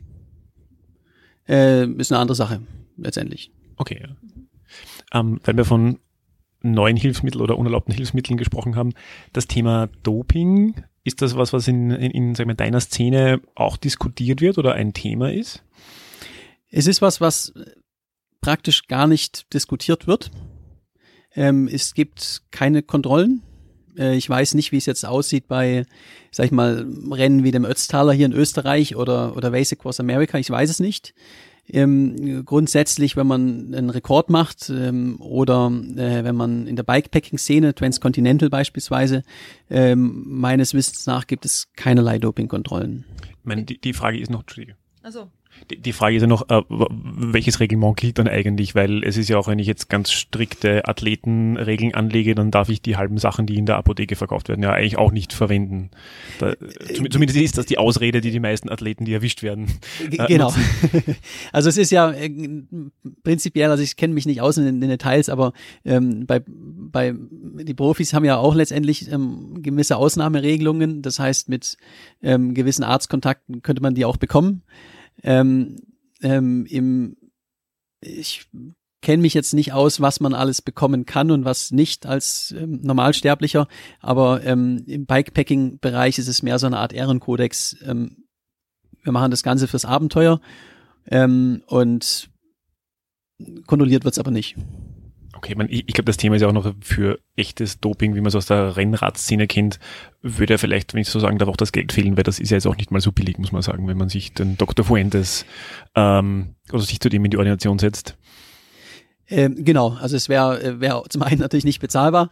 Äh, ist eine andere Sache, letztendlich. Okay, ja. Ähm, wenn wir von neuen Hilfsmitteln oder unerlaubten Hilfsmitteln gesprochen haben. Das Thema Doping, ist das was, was in, in, in sagen wir, deiner Szene auch diskutiert wird oder ein Thema ist? Es ist was, was praktisch gar nicht diskutiert wird. Ähm, es gibt keine Kontrollen. Äh, ich weiß nicht, wie es jetzt aussieht bei, sag ich mal, Rennen wie dem Ötztaler hier in Österreich oder, oder Race Across America. Ich weiß es nicht. Ähm, grundsätzlich, wenn man einen Rekord macht ähm, oder äh, wenn man in der Bikepacking-Szene, Transcontinental beispielsweise, ähm, meines Wissens nach gibt es keinerlei Dopingkontrollen. Ich meine, die, die Frage ist noch, Entschuldige. Also. Die, Frage ist ja noch, äh, welches Reglement gilt dann eigentlich? Weil es ist ja auch, wenn ich jetzt ganz strikte Athletenregeln anlege, dann darf ich die halben Sachen, die in der Apotheke verkauft werden, ja eigentlich auch nicht verwenden. Da, zumindest ist das die Ausrede, die die meisten Athleten, die erwischt werden. Äh, genau. also es ist ja äh, prinzipiell, also ich kenne mich nicht aus in, in den Details, aber ähm, bei, bei die Profis haben ja auch letztendlich ähm, gewisse Ausnahmeregelungen. Das heißt, mit ähm, gewissen Arztkontakten könnte man die auch bekommen. Ähm, ähm, im, ich kenne mich jetzt nicht aus, was man alles bekommen kann und was nicht als ähm, Normalsterblicher, aber ähm, im Bikepacking-Bereich ist es mehr so eine Art Ehrenkodex. Ähm, wir machen das Ganze fürs Abenteuer ähm, und kontrolliert wird's aber nicht. Okay, man, ich, ich glaube, das Thema ist ja auch noch für echtes Doping, wie man es aus der Rennradszene kennt, würde ja vielleicht, wenn ich so sagen darf, auch das Geld fehlen, weil das ist ja jetzt auch nicht mal so billig, muss man sagen, wenn man sich den Dr. Fuentes ähm, oder sich zu dem in die Ordination setzt. Ähm, genau, also es wäre äh, wär zum einen natürlich nicht bezahlbar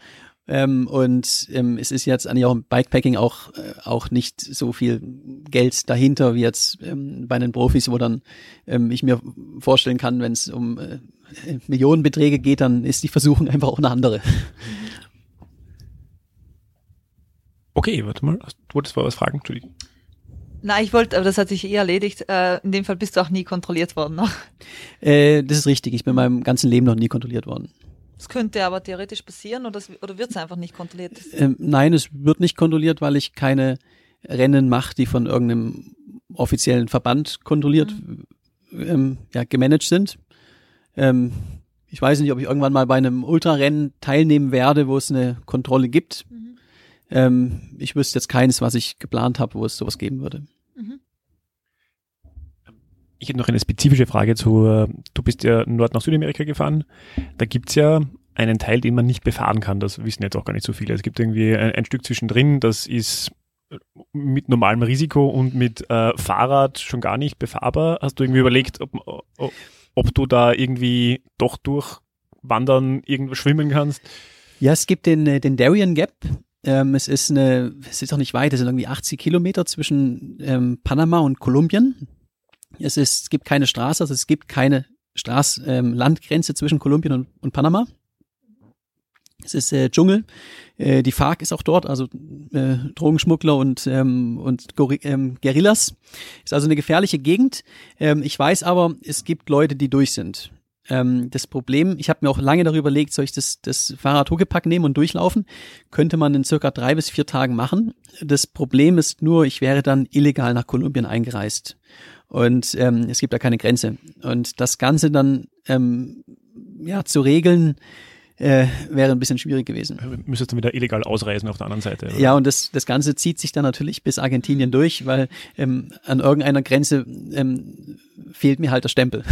ähm, und ähm, es ist jetzt eigentlich auch im Bikepacking auch, äh, auch nicht so viel Geld dahinter wie jetzt ähm, bei den Profis, wo dann ähm, ich mir vorstellen kann, wenn es um äh, Millionenbeträge geht, dann ist die Versuchung einfach auch eine andere. Okay, warte mal. Du wolltest mal was fragen, Entschuldigung. Nein, ich wollte, aber das hat sich eh erledigt. Äh, in dem Fall bist du auch nie kontrolliert worden noch. Äh, das ist richtig. Ich bin meinem ganzen Leben noch nie kontrolliert worden. Das könnte aber theoretisch passieren oder, oder wird es einfach nicht kontrolliert? Ähm, nein, es wird nicht kontrolliert, weil ich keine Rennen mache, die von irgendeinem offiziellen Verband kontrolliert, mhm. ähm, ja, gemanagt sind. Ähm, ich weiß nicht, ob ich irgendwann mal bei einem Ultrarennen teilnehmen werde, wo es eine Kontrolle gibt. Mhm. Ähm, ich wüsste jetzt keines, was ich geplant habe, wo es sowas geben würde. Mhm. ich hätte noch eine spezifische Frage zu, du bist ja Nord nach Südamerika gefahren. Da gibt's ja einen Teil, den man nicht befahren kann. Das wissen jetzt auch gar nicht so viele. Es gibt irgendwie ein, ein Stück zwischendrin, das ist mit normalem Risiko und mit äh, Fahrrad schon gar nicht befahrbar. Hast du irgendwie überlegt, ob, ob, ob du da irgendwie doch durchwandern, irgendwo schwimmen kannst? Ja, es gibt den, äh, den Darien Gap. Ähm, es ist eine, es ist auch nicht weit, es sind irgendwie 80 Kilometer zwischen ähm, Panama und Kolumbien. Es, ist, es gibt keine Straße, also es gibt keine Straß, ähm, Landgrenze zwischen Kolumbien und, und Panama. Es ist äh, Dschungel. Äh, die FARC ist auch dort, also äh, Drogenschmuggler und, ähm, und ähm, Guerillas. Ist also eine gefährliche Gegend. Ähm, ich weiß aber, es gibt Leute, die durch sind. Ähm, das Problem, ich habe mir auch lange darüber überlegt, soll ich das, das Fahrrad Huckepack nehmen und durchlaufen? Könnte man in circa drei bis vier Tagen machen. Das Problem ist nur, ich wäre dann illegal nach Kolumbien eingereist. Und ähm, es gibt da keine Grenze. Und das Ganze dann ähm, ja, zu regeln, äh, wäre ein bisschen schwierig gewesen. Müsstest du wieder illegal ausreisen auf der anderen Seite. Oder? Ja, und das, das Ganze zieht sich dann natürlich bis Argentinien durch, weil ähm, an irgendeiner Grenze ähm, fehlt mir halt der Stempel.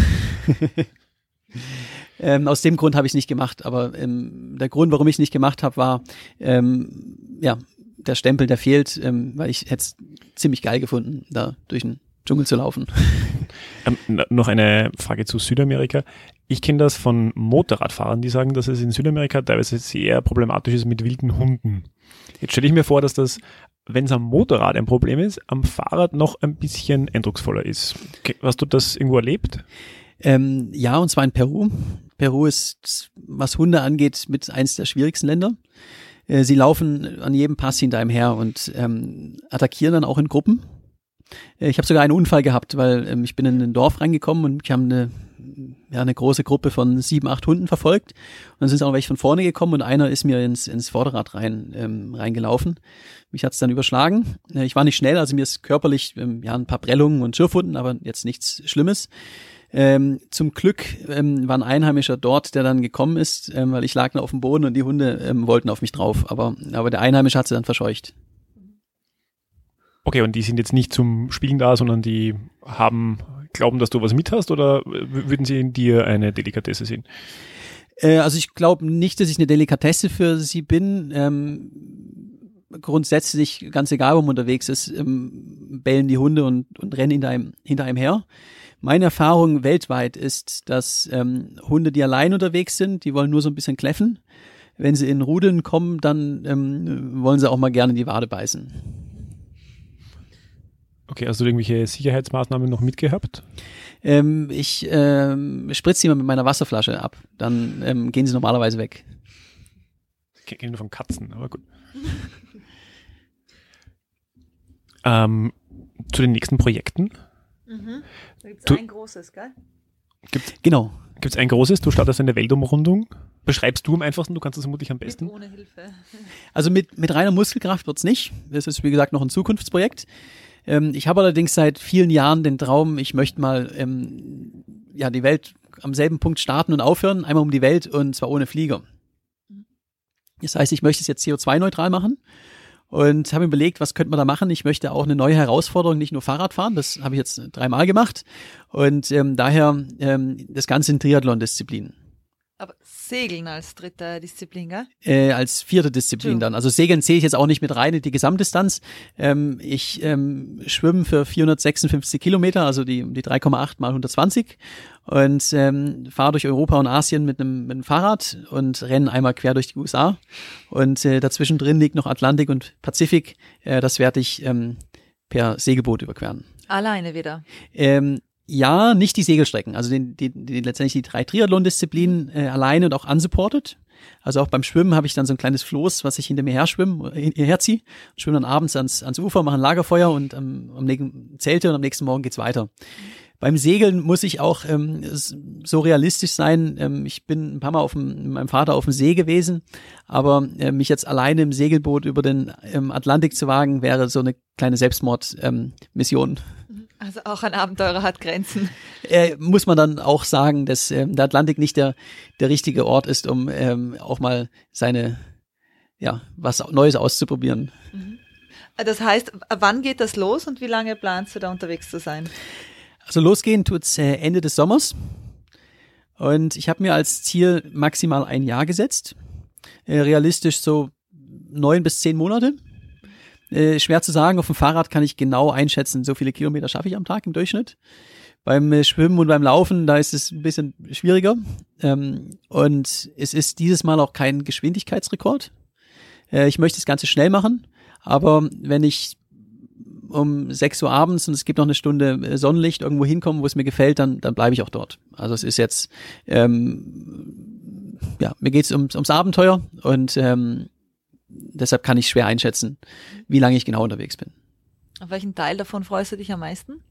ähm, aus dem Grund habe ich es nicht gemacht, aber ähm, der Grund, warum ich es nicht gemacht habe, war, ähm, ja, der Stempel, der fehlt, ähm, weil ich hätte es ziemlich geil gefunden, da durch den Dschungel zu laufen. Ähm, noch eine Frage zu Südamerika. Ich kenne das von Motorradfahrern, die sagen, dass es in Südamerika teilweise sehr problematisch ist mit wilden Hunden. Jetzt stelle ich mir vor, dass das, wenn es am Motorrad ein Problem ist, am Fahrrad noch ein bisschen eindrucksvoller ist. Hast du das irgendwo erlebt? Ähm, ja, und zwar in Peru. Peru ist, was Hunde angeht, mit eins der schwierigsten Länder. Äh, sie laufen an jedem Pass hinter einem her und ähm, attackieren dann auch in Gruppen. Äh, ich habe sogar einen Unfall gehabt, weil ähm, ich bin in ein Dorf reingekommen und ich habe eine ja, eine große Gruppe von sieben, acht Hunden verfolgt. Und dann sind auch welche von vorne gekommen und einer ist mir ins, ins Vorderrad rein, ähm, reingelaufen. Mich hat's dann überschlagen. Äh, ich war nicht schnell, also mir ist körperlich ähm, ja ein paar Prellungen und Schürfwunden, aber jetzt nichts Schlimmes. Ähm, zum Glück ähm, war ein Einheimischer dort, der dann gekommen ist, ähm, weil ich lag noch auf dem Boden und die Hunde ähm, wollten auf mich drauf. Aber, aber der Einheimische hat sie dann verscheucht. Okay, und die sind jetzt nicht zum Spielen da, sondern die haben glauben, dass du was mit hast oder würden sie in dir eine Delikatesse sehen? Äh, also ich glaube nicht, dass ich eine Delikatesse für sie bin. Ähm, grundsätzlich, ganz egal, wo man unterwegs ist, ähm, bellen die Hunde und, und rennen hinter einem, hinter einem her. Meine Erfahrung weltweit ist, dass ähm, Hunde, die allein unterwegs sind, die wollen nur so ein bisschen kläffen. Wenn sie in Rudeln kommen, dann ähm, wollen sie auch mal gerne die Wade beißen. Okay, hast du irgendwelche Sicherheitsmaßnahmen noch mitgehabt? Ähm, ich ähm, spritze sie mal mit meiner Wasserflasche ab. Dann ähm, gehen sie normalerweise weg. Ich kenne nur von Katzen, aber gut. ähm, zu den nächsten Projekten. Mhm. Da gibt es ein großes, gell? Gibt's, genau. Gibt es ein großes? Du startest eine Weltumrundung. Beschreibst du am einfachsten? Du kannst das vermutlich am besten. Mit ohne Hilfe. Also mit, mit reiner Muskelkraft wird's nicht. Das ist, wie gesagt, noch ein Zukunftsprojekt. Ähm, ich habe allerdings seit vielen Jahren den Traum, ich möchte mal ähm, ja die Welt am selben Punkt starten und aufhören, einmal um die Welt und zwar ohne Flieger. Das heißt, ich möchte es jetzt CO2-neutral machen und habe überlegt, was könnte man da machen. Ich möchte auch eine neue Herausforderung, nicht nur Fahrrad fahren, das habe ich jetzt dreimal gemacht und ähm, daher ähm, das Ganze in Triathlon-Disziplinen. Aber Segeln als dritte Disziplin, gell? Äh, als vierte Disziplin True. dann. Also Segeln zähle ich jetzt auch nicht mit rein in die Gesamtdistanz. Ähm, ich ähm, schwimme für 456 Kilometer, also die, die 3,8 mal 120 und ähm, fahre durch Europa und Asien mit einem, mit einem Fahrrad und renne einmal quer durch die USA. Und äh, dazwischen drin liegt noch Atlantik und Pazifik. Äh, das werde ich ähm, per Segelboot überqueren. Alleine wieder? Ähm, ja, nicht die Segelstrecken, also die, die, die letztendlich die drei Triathlon-Disziplinen äh, alleine und auch unsupported. Also auch beim Schwimmen habe ich dann so ein kleines Floß, was ich hinter mir her schwimme, herziehe, schwimme dann abends ans, ans Ufer, mache ein Lagerfeuer und ähm, am nächsten Zelte und am nächsten Morgen geht's weiter. Beim Segeln muss ich auch ähm, so realistisch sein. Ähm, ich bin ein paar Mal auf dem, mit meinem Vater auf dem See gewesen, aber äh, mich jetzt alleine im Segelboot über den ähm, Atlantik zu wagen, wäre so eine kleine Selbstmordmission. Ähm, also auch ein Abenteurer hat Grenzen. Äh, muss man dann auch sagen, dass ähm, der Atlantik nicht der, der richtige Ort ist, um ähm, auch mal seine, ja, was Neues auszuprobieren. Mhm. Das heißt, wann geht das los und wie lange planst du da unterwegs zu sein? Also losgehen tut's äh, Ende des Sommers. Und ich habe mir als Ziel maximal ein Jahr gesetzt. Äh, realistisch so neun bis zehn Monate. Äh, schwer zu sagen, auf dem Fahrrad kann ich genau einschätzen, so viele Kilometer schaffe ich am Tag im Durchschnitt. Beim äh, Schwimmen und beim Laufen, da ist es ein bisschen schwieriger. Ähm, und es ist dieses Mal auch kein Geschwindigkeitsrekord. Äh, ich möchte das Ganze schnell machen, aber wenn ich um 6 Uhr abends und es gibt noch eine Stunde äh, Sonnenlicht irgendwo hinkommen, wo es mir gefällt, dann, dann bleibe ich auch dort. Also es ist jetzt, ähm, ja, mir geht's ums, ums Abenteuer und ähm, deshalb kann ich schwer einschätzen, wie lange ich genau unterwegs bin. Auf welchen Teil davon freust du dich am meisten?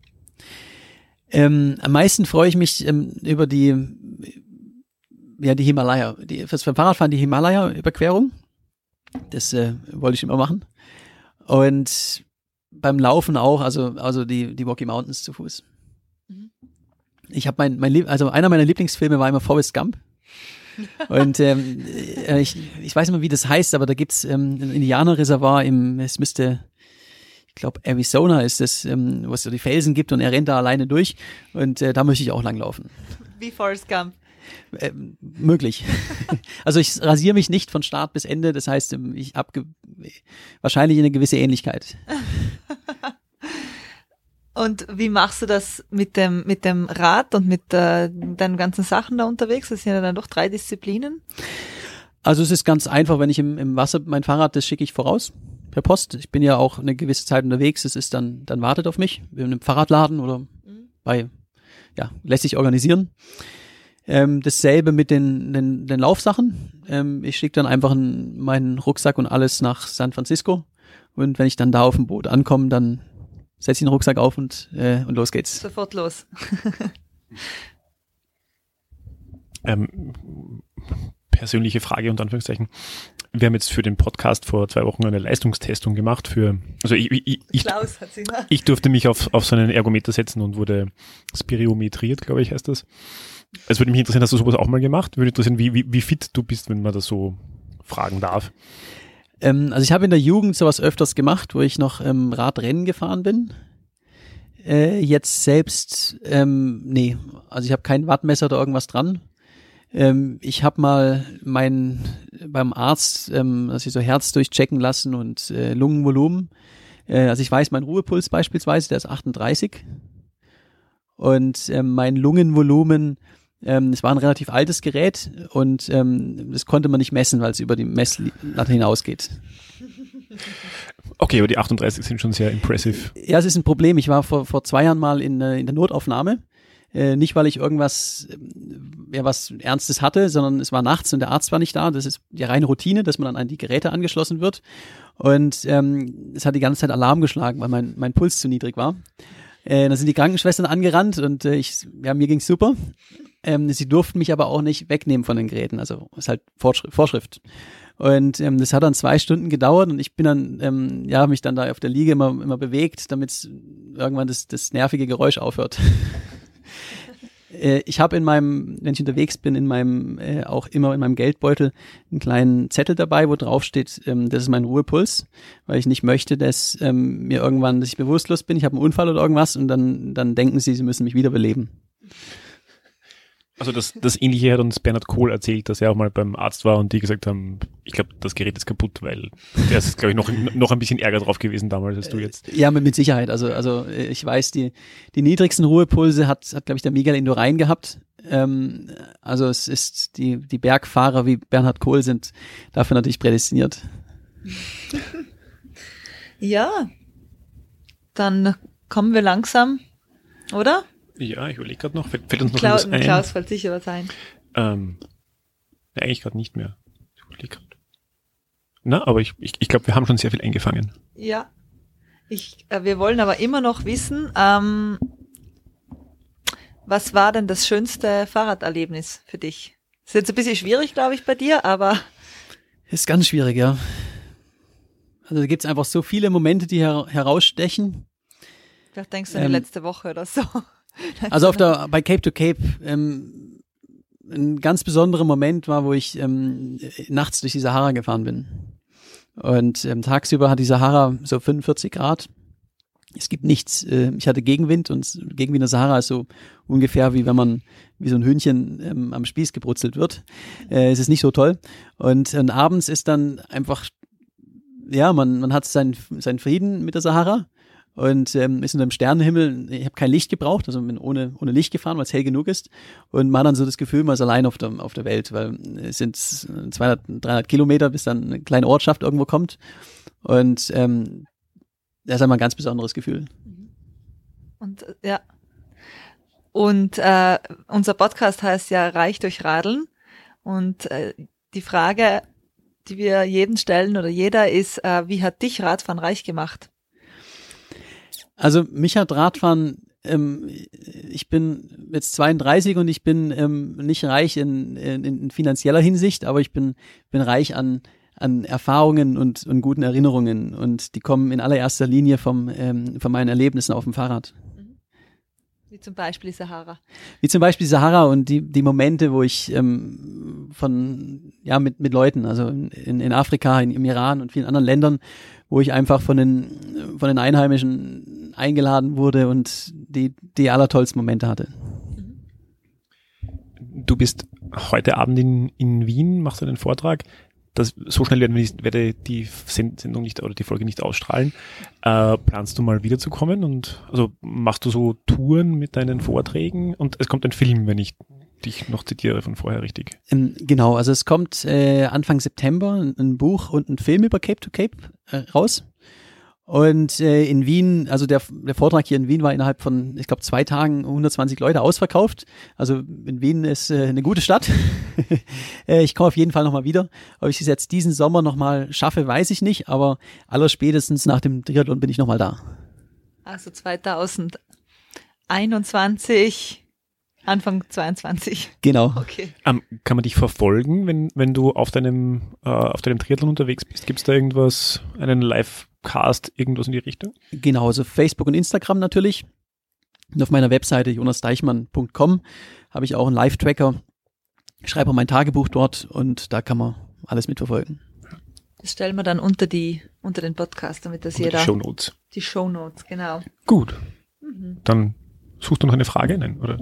Ähm, am meisten freue ich mich ähm, über die, ja, die Himalaya. Die, fürs Fahrradfahren die Himalaya-Überquerung. Das äh, wollte ich immer machen. Und beim Laufen auch, also, also die, die Rocky Mountains zu Fuß. Mhm. Ich habe mein, mein also einer meiner Lieblingsfilme war immer Forrest Gump. Und ähm, äh, ich, ich weiß immer, wie das heißt, aber da gibt's ähm, ein Indianerreservoir im, es müsste, ich glaube, Arizona ist das, ähm, wo es so die Felsen gibt und er rennt da alleine durch und äh, da möchte ich auch langlaufen. Wie Forrest Gump. Äh, möglich. also ich rasiere mich nicht von Start bis Ende, das heißt, ähm, ich habe wahrscheinlich eine gewisse Ähnlichkeit. Und wie machst du das mit dem, mit dem Rad und mit äh, deinen ganzen Sachen da unterwegs? Das sind ja dann doch drei Disziplinen. Also es ist ganz einfach, wenn ich im, im Wasser mein Fahrrad, das schicke ich voraus per Post. Ich bin ja auch eine gewisse Zeit unterwegs. Es ist dann, dann wartet auf mich in einem Fahrradladen oder mhm. bei, ja, lässt sich organisieren. Ähm, dasselbe mit den, den, den Laufsachen. Ähm, ich schicke dann einfach in meinen Rucksack und alles nach San Francisco. Und wenn ich dann da auf dem Boot ankomme, dann setze ich den Rucksack auf und, äh, und los geht's. Sofort los. ähm, persönliche Frage unter Anführungszeichen. Wir haben jetzt für den Podcast vor zwei Wochen eine Leistungstestung gemacht für, also ich, ich, ich, Klaus hat sie, ne? ich durfte mich auf, auf so einen Ergometer setzen und wurde spiriometriert, glaube ich, heißt das. Es würde mich interessieren, hast du sowas auch mal gemacht? Würde interessieren, wie, wie, wie fit du bist, wenn man das so fragen darf. Ähm, also ich habe in der Jugend sowas öfters gemacht, wo ich noch ähm, Radrennen gefahren bin. Äh, jetzt selbst, ähm, nee, also ich habe kein Wattmesser oder irgendwas dran. Ähm, ich habe mal mein beim Arzt, ähm, dass ich so Herz durchchecken lassen und äh, Lungenvolumen. Äh, also ich weiß, mein Ruhepuls beispielsweise, der ist 38 und ähm, mein Lungenvolumen ähm, es war ein relativ altes Gerät und ähm, das konnte man nicht messen, weil es über die Messlatte hinausgeht. Okay, aber die 38 sind schon sehr impressive. Ja, es ist ein Problem. Ich war vor, vor zwei Jahren mal in, äh, in der Notaufnahme. Äh, nicht, weil ich irgendwas, ähm, ja, was Ernstes hatte, sondern es war nachts und der Arzt war nicht da. Das ist die reine Routine, dass man dann an die Geräte angeschlossen wird. Und ähm, es hat die ganze Zeit Alarm geschlagen, weil mein, mein Puls zu niedrig war. Äh, dann sind die Krankenschwestern angerannt und äh, ich, ja, mir ging's super. Ähm, sie durften mich aber auch nicht wegnehmen von den Geräten. Also ist halt Vorschrift. Vorschrift. Und ähm, das hat dann zwei Stunden gedauert und ich bin dann, ähm, ja, mich dann da auf der Liege immer, immer bewegt, damit irgendwann das, das nervige Geräusch aufhört. Äh, ich habe in meinem, wenn ich unterwegs bin, in meinem, äh, auch immer in meinem Geldbeutel einen kleinen Zettel dabei, wo drauf steht, ähm, das ist mein Ruhepuls, weil ich nicht möchte, dass ähm, mir irgendwann, dass ich bewusstlos bin, ich habe einen Unfall oder irgendwas und dann, dann denken sie, sie müssen mich wiederbeleben. Also das, das Ähnliche hat uns Bernhard Kohl erzählt, dass er auch mal beim Arzt war und die gesagt haben, ich glaube, das Gerät ist kaputt, weil der ist, glaube ich, noch, noch ein bisschen ärger drauf gewesen damals als du jetzt. Ja, mit, mit Sicherheit. Also, also ich weiß, die, die niedrigsten Ruhepulse hat, hat glaube ich, der Miguel Indurain gehabt. Ähm, also es ist, die, die Bergfahrer wie Bernhard Kohl sind dafür natürlich prädestiniert. ja, dann kommen wir langsam, oder? Ja, ich überlege gerade noch. Fällt, fällt uns noch Klaus, was ein? Klaus fällt sicher was ein. Ähm, ja, eigentlich gerade nicht mehr. Ich überlege gerade. Na, aber ich, ich, ich glaube, wir haben schon sehr viel eingefangen. Ja. Ich, äh, wir wollen aber immer noch wissen, ähm, was war denn das schönste Fahrraderlebnis für dich? Ist jetzt ein bisschen schwierig, glaube ich, bei dir, aber. Ist ganz schwierig, ja. Also da gibt es einfach so viele Momente, die her herausstechen. Vielleicht denkst du an die ähm, letzte Woche oder so. Also auf der, bei Cape to Cape, ähm, ein ganz besonderer Moment war, wo ich ähm, nachts durch die Sahara gefahren bin. Und ähm, tagsüber hat die Sahara so 45 Grad. Es gibt nichts. Äh, ich hatte Gegenwind und Gegenwind in der Sahara ist so ungefähr wie wenn man wie so ein Hühnchen ähm, am Spieß gebrutzelt wird. Äh, es ist nicht so toll. Und, und abends ist dann einfach, ja, man, man hat seinen, seinen Frieden mit der Sahara und ähm, ist unter dem Sternenhimmel. Ich habe kein Licht gebraucht, also bin ohne, ohne Licht gefahren, weil es hell genug ist. Und man dann so das Gefühl, man ist allein auf der, auf der Welt, weil es sind 200, 300 Kilometer, bis dann eine kleine Ortschaft irgendwo kommt. Und ähm, das ist einmal ein ganz besonderes Gefühl. Und ja. Und äh, unser Podcast heißt ja Reich durch Radeln. Und äh, die Frage, die wir jeden stellen oder jeder ist, äh, wie hat dich Radfahren reich gemacht? Also mich hat Radfahren, ähm, ich bin jetzt 32 und ich bin ähm, nicht reich in, in, in, finanzieller Hinsicht, aber ich bin, bin reich an, an Erfahrungen und, und guten Erinnerungen und die kommen in allererster Linie vom, ähm, von meinen Erlebnissen auf dem Fahrrad. Wie zum Beispiel Sahara. Wie zum Beispiel Sahara und die, die Momente, wo ich ähm, von, ja, mit, mit Leuten, also in, in Afrika, in, im Iran und vielen anderen Ländern, wo ich einfach von den, von den Einheimischen eingeladen wurde und die, die allertollsten Momente hatte. Du bist heute Abend in, in Wien, machst du einen Vortrag das, so schnell werden wir nicht, werde die Sendung nicht oder die Folge nicht ausstrahlen. Äh, planst du mal wiederzukommen und also machst du so Touren mit deinen Vorträgen und es kommt ein Film, wenn ich dich noch zitiere von vorher richtig. Ähm, genau, also es kommt äh, Anfang September ein, ein, Buch und ein Film über Cape to Cape äh, raus. Und äh, in Wien, also der, der Vortrag hier in Wien war innerhalb von, ich glaube, zwei Tagen 120 Leute ausverkauft. Also in Wien ist äh, eine gute Stadt. äh, ich komme auf jeden Fall nochmal wieder. Ob ich es jetzt diesen Sommer nochmal schaffe, weiß ich nicht. Aber allerspätestens nach dem Triathlon bin ich nochmal da. Also 2021, Anfang 22. Genau. Okay. Um, ähm, kann man dich verfolgen, wenn, wenn du auf deinem, äh, auf deinem Triathlon unterwegs bist? Gibt es da irgendwas, einen Live- Cast, irgendwas in die Richtung? Genau, also Facebook und Instagram natürlich. Und auf meiner Webseite jonasdeichmann.com habe ich auch einen Live-Tracker. Ich schreibe auch mein Tagebuch dort und da kann man alles mitverfolgen. Das stellen wir dann unter die, unter den Podcast, damit das unter jeder. Die Show Notes. Die Show Notes, genau. Gut. Mhm. Dann suchst du noch eine Frage? Nein, oder?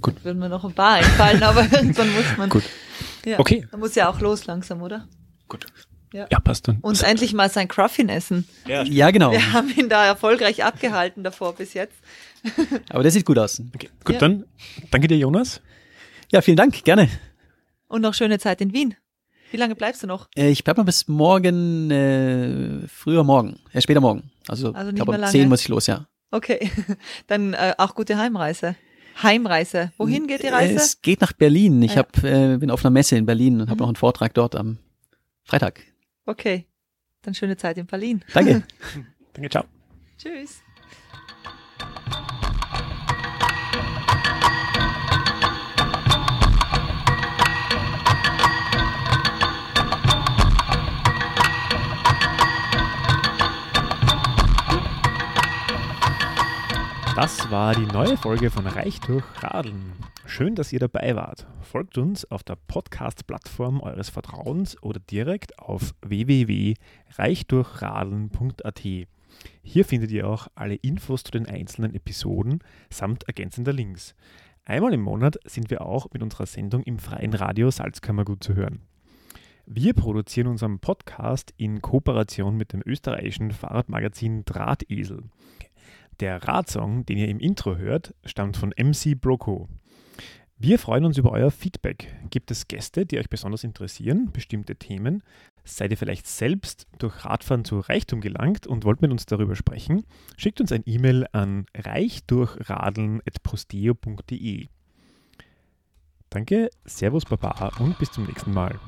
Gut. Würden mir noch ein paar einfallen, aber irgendwann muss man. Gut. Ja, okay. Man muss ja auch los langsam, oder? Gut. Ja. ja, passt dann. Und endlich mal sein Cruffin essen. Ja, ja, genau. Wir haben ihn da erfolgreich abgehalten davor bis jetzt. Aber der sieht gut aus. Okay, gut, ja. dann danke dir, Jonas. Ja, vielen Dank, gerne. Und noch schöne Zeit in Wien. Wie lange bleibst du noch? Äh, ich bleibe noch bis morgen, äh, früher morgen, äh, später morgen. Also, also nicht glaube, um 10 muss ich los, ja. Okay, dann äh, auch gute Heimreise. Heimreise. Wohin geht die Reise? Es geht nach Berlin. Ich ah, hab, äh, bin auf einer Messe in Berlin und habe mhm. noch einen Vortrag dort am Freitag. Okay, dann schöne Zeit in Berlin. Danke. Danke, ciao. Tschüss. Das war die neue Folge von Reich durch Radeln. Schön, dass ihr dabei wart. Folgt uns auf der Podcast-Plattform eures Vertrauens oder direkt auf www.reichdurchradeln.at. Hier findet ihr auch alle Infos zu den einzelnen Episoden samt ergänzender Links. Einmal im Monat sind wir auch mit unserer Sendung im freien Radio Salzkammergut zu hören. Wir produzieren unseren Podcast in Kooperation mit dem österreichischen Fahrradmagazin Drahtesel. Der Radsong, den ihr im Intro hört, stammt von MC Broco. Wir freuen uns über euer Feedback. Gibt es Gäste, die euch besonders interessieren, bestimmte Themen? Seid ihr vielleicht selbst durch Radfahren zu Reichtum gelangt und wollt mit uns darüber sprechen? Schickt uns ein E-Mail an reichdurchradeln.posteo.de. Danke, Servus Baba und bis zum nächsten Mal.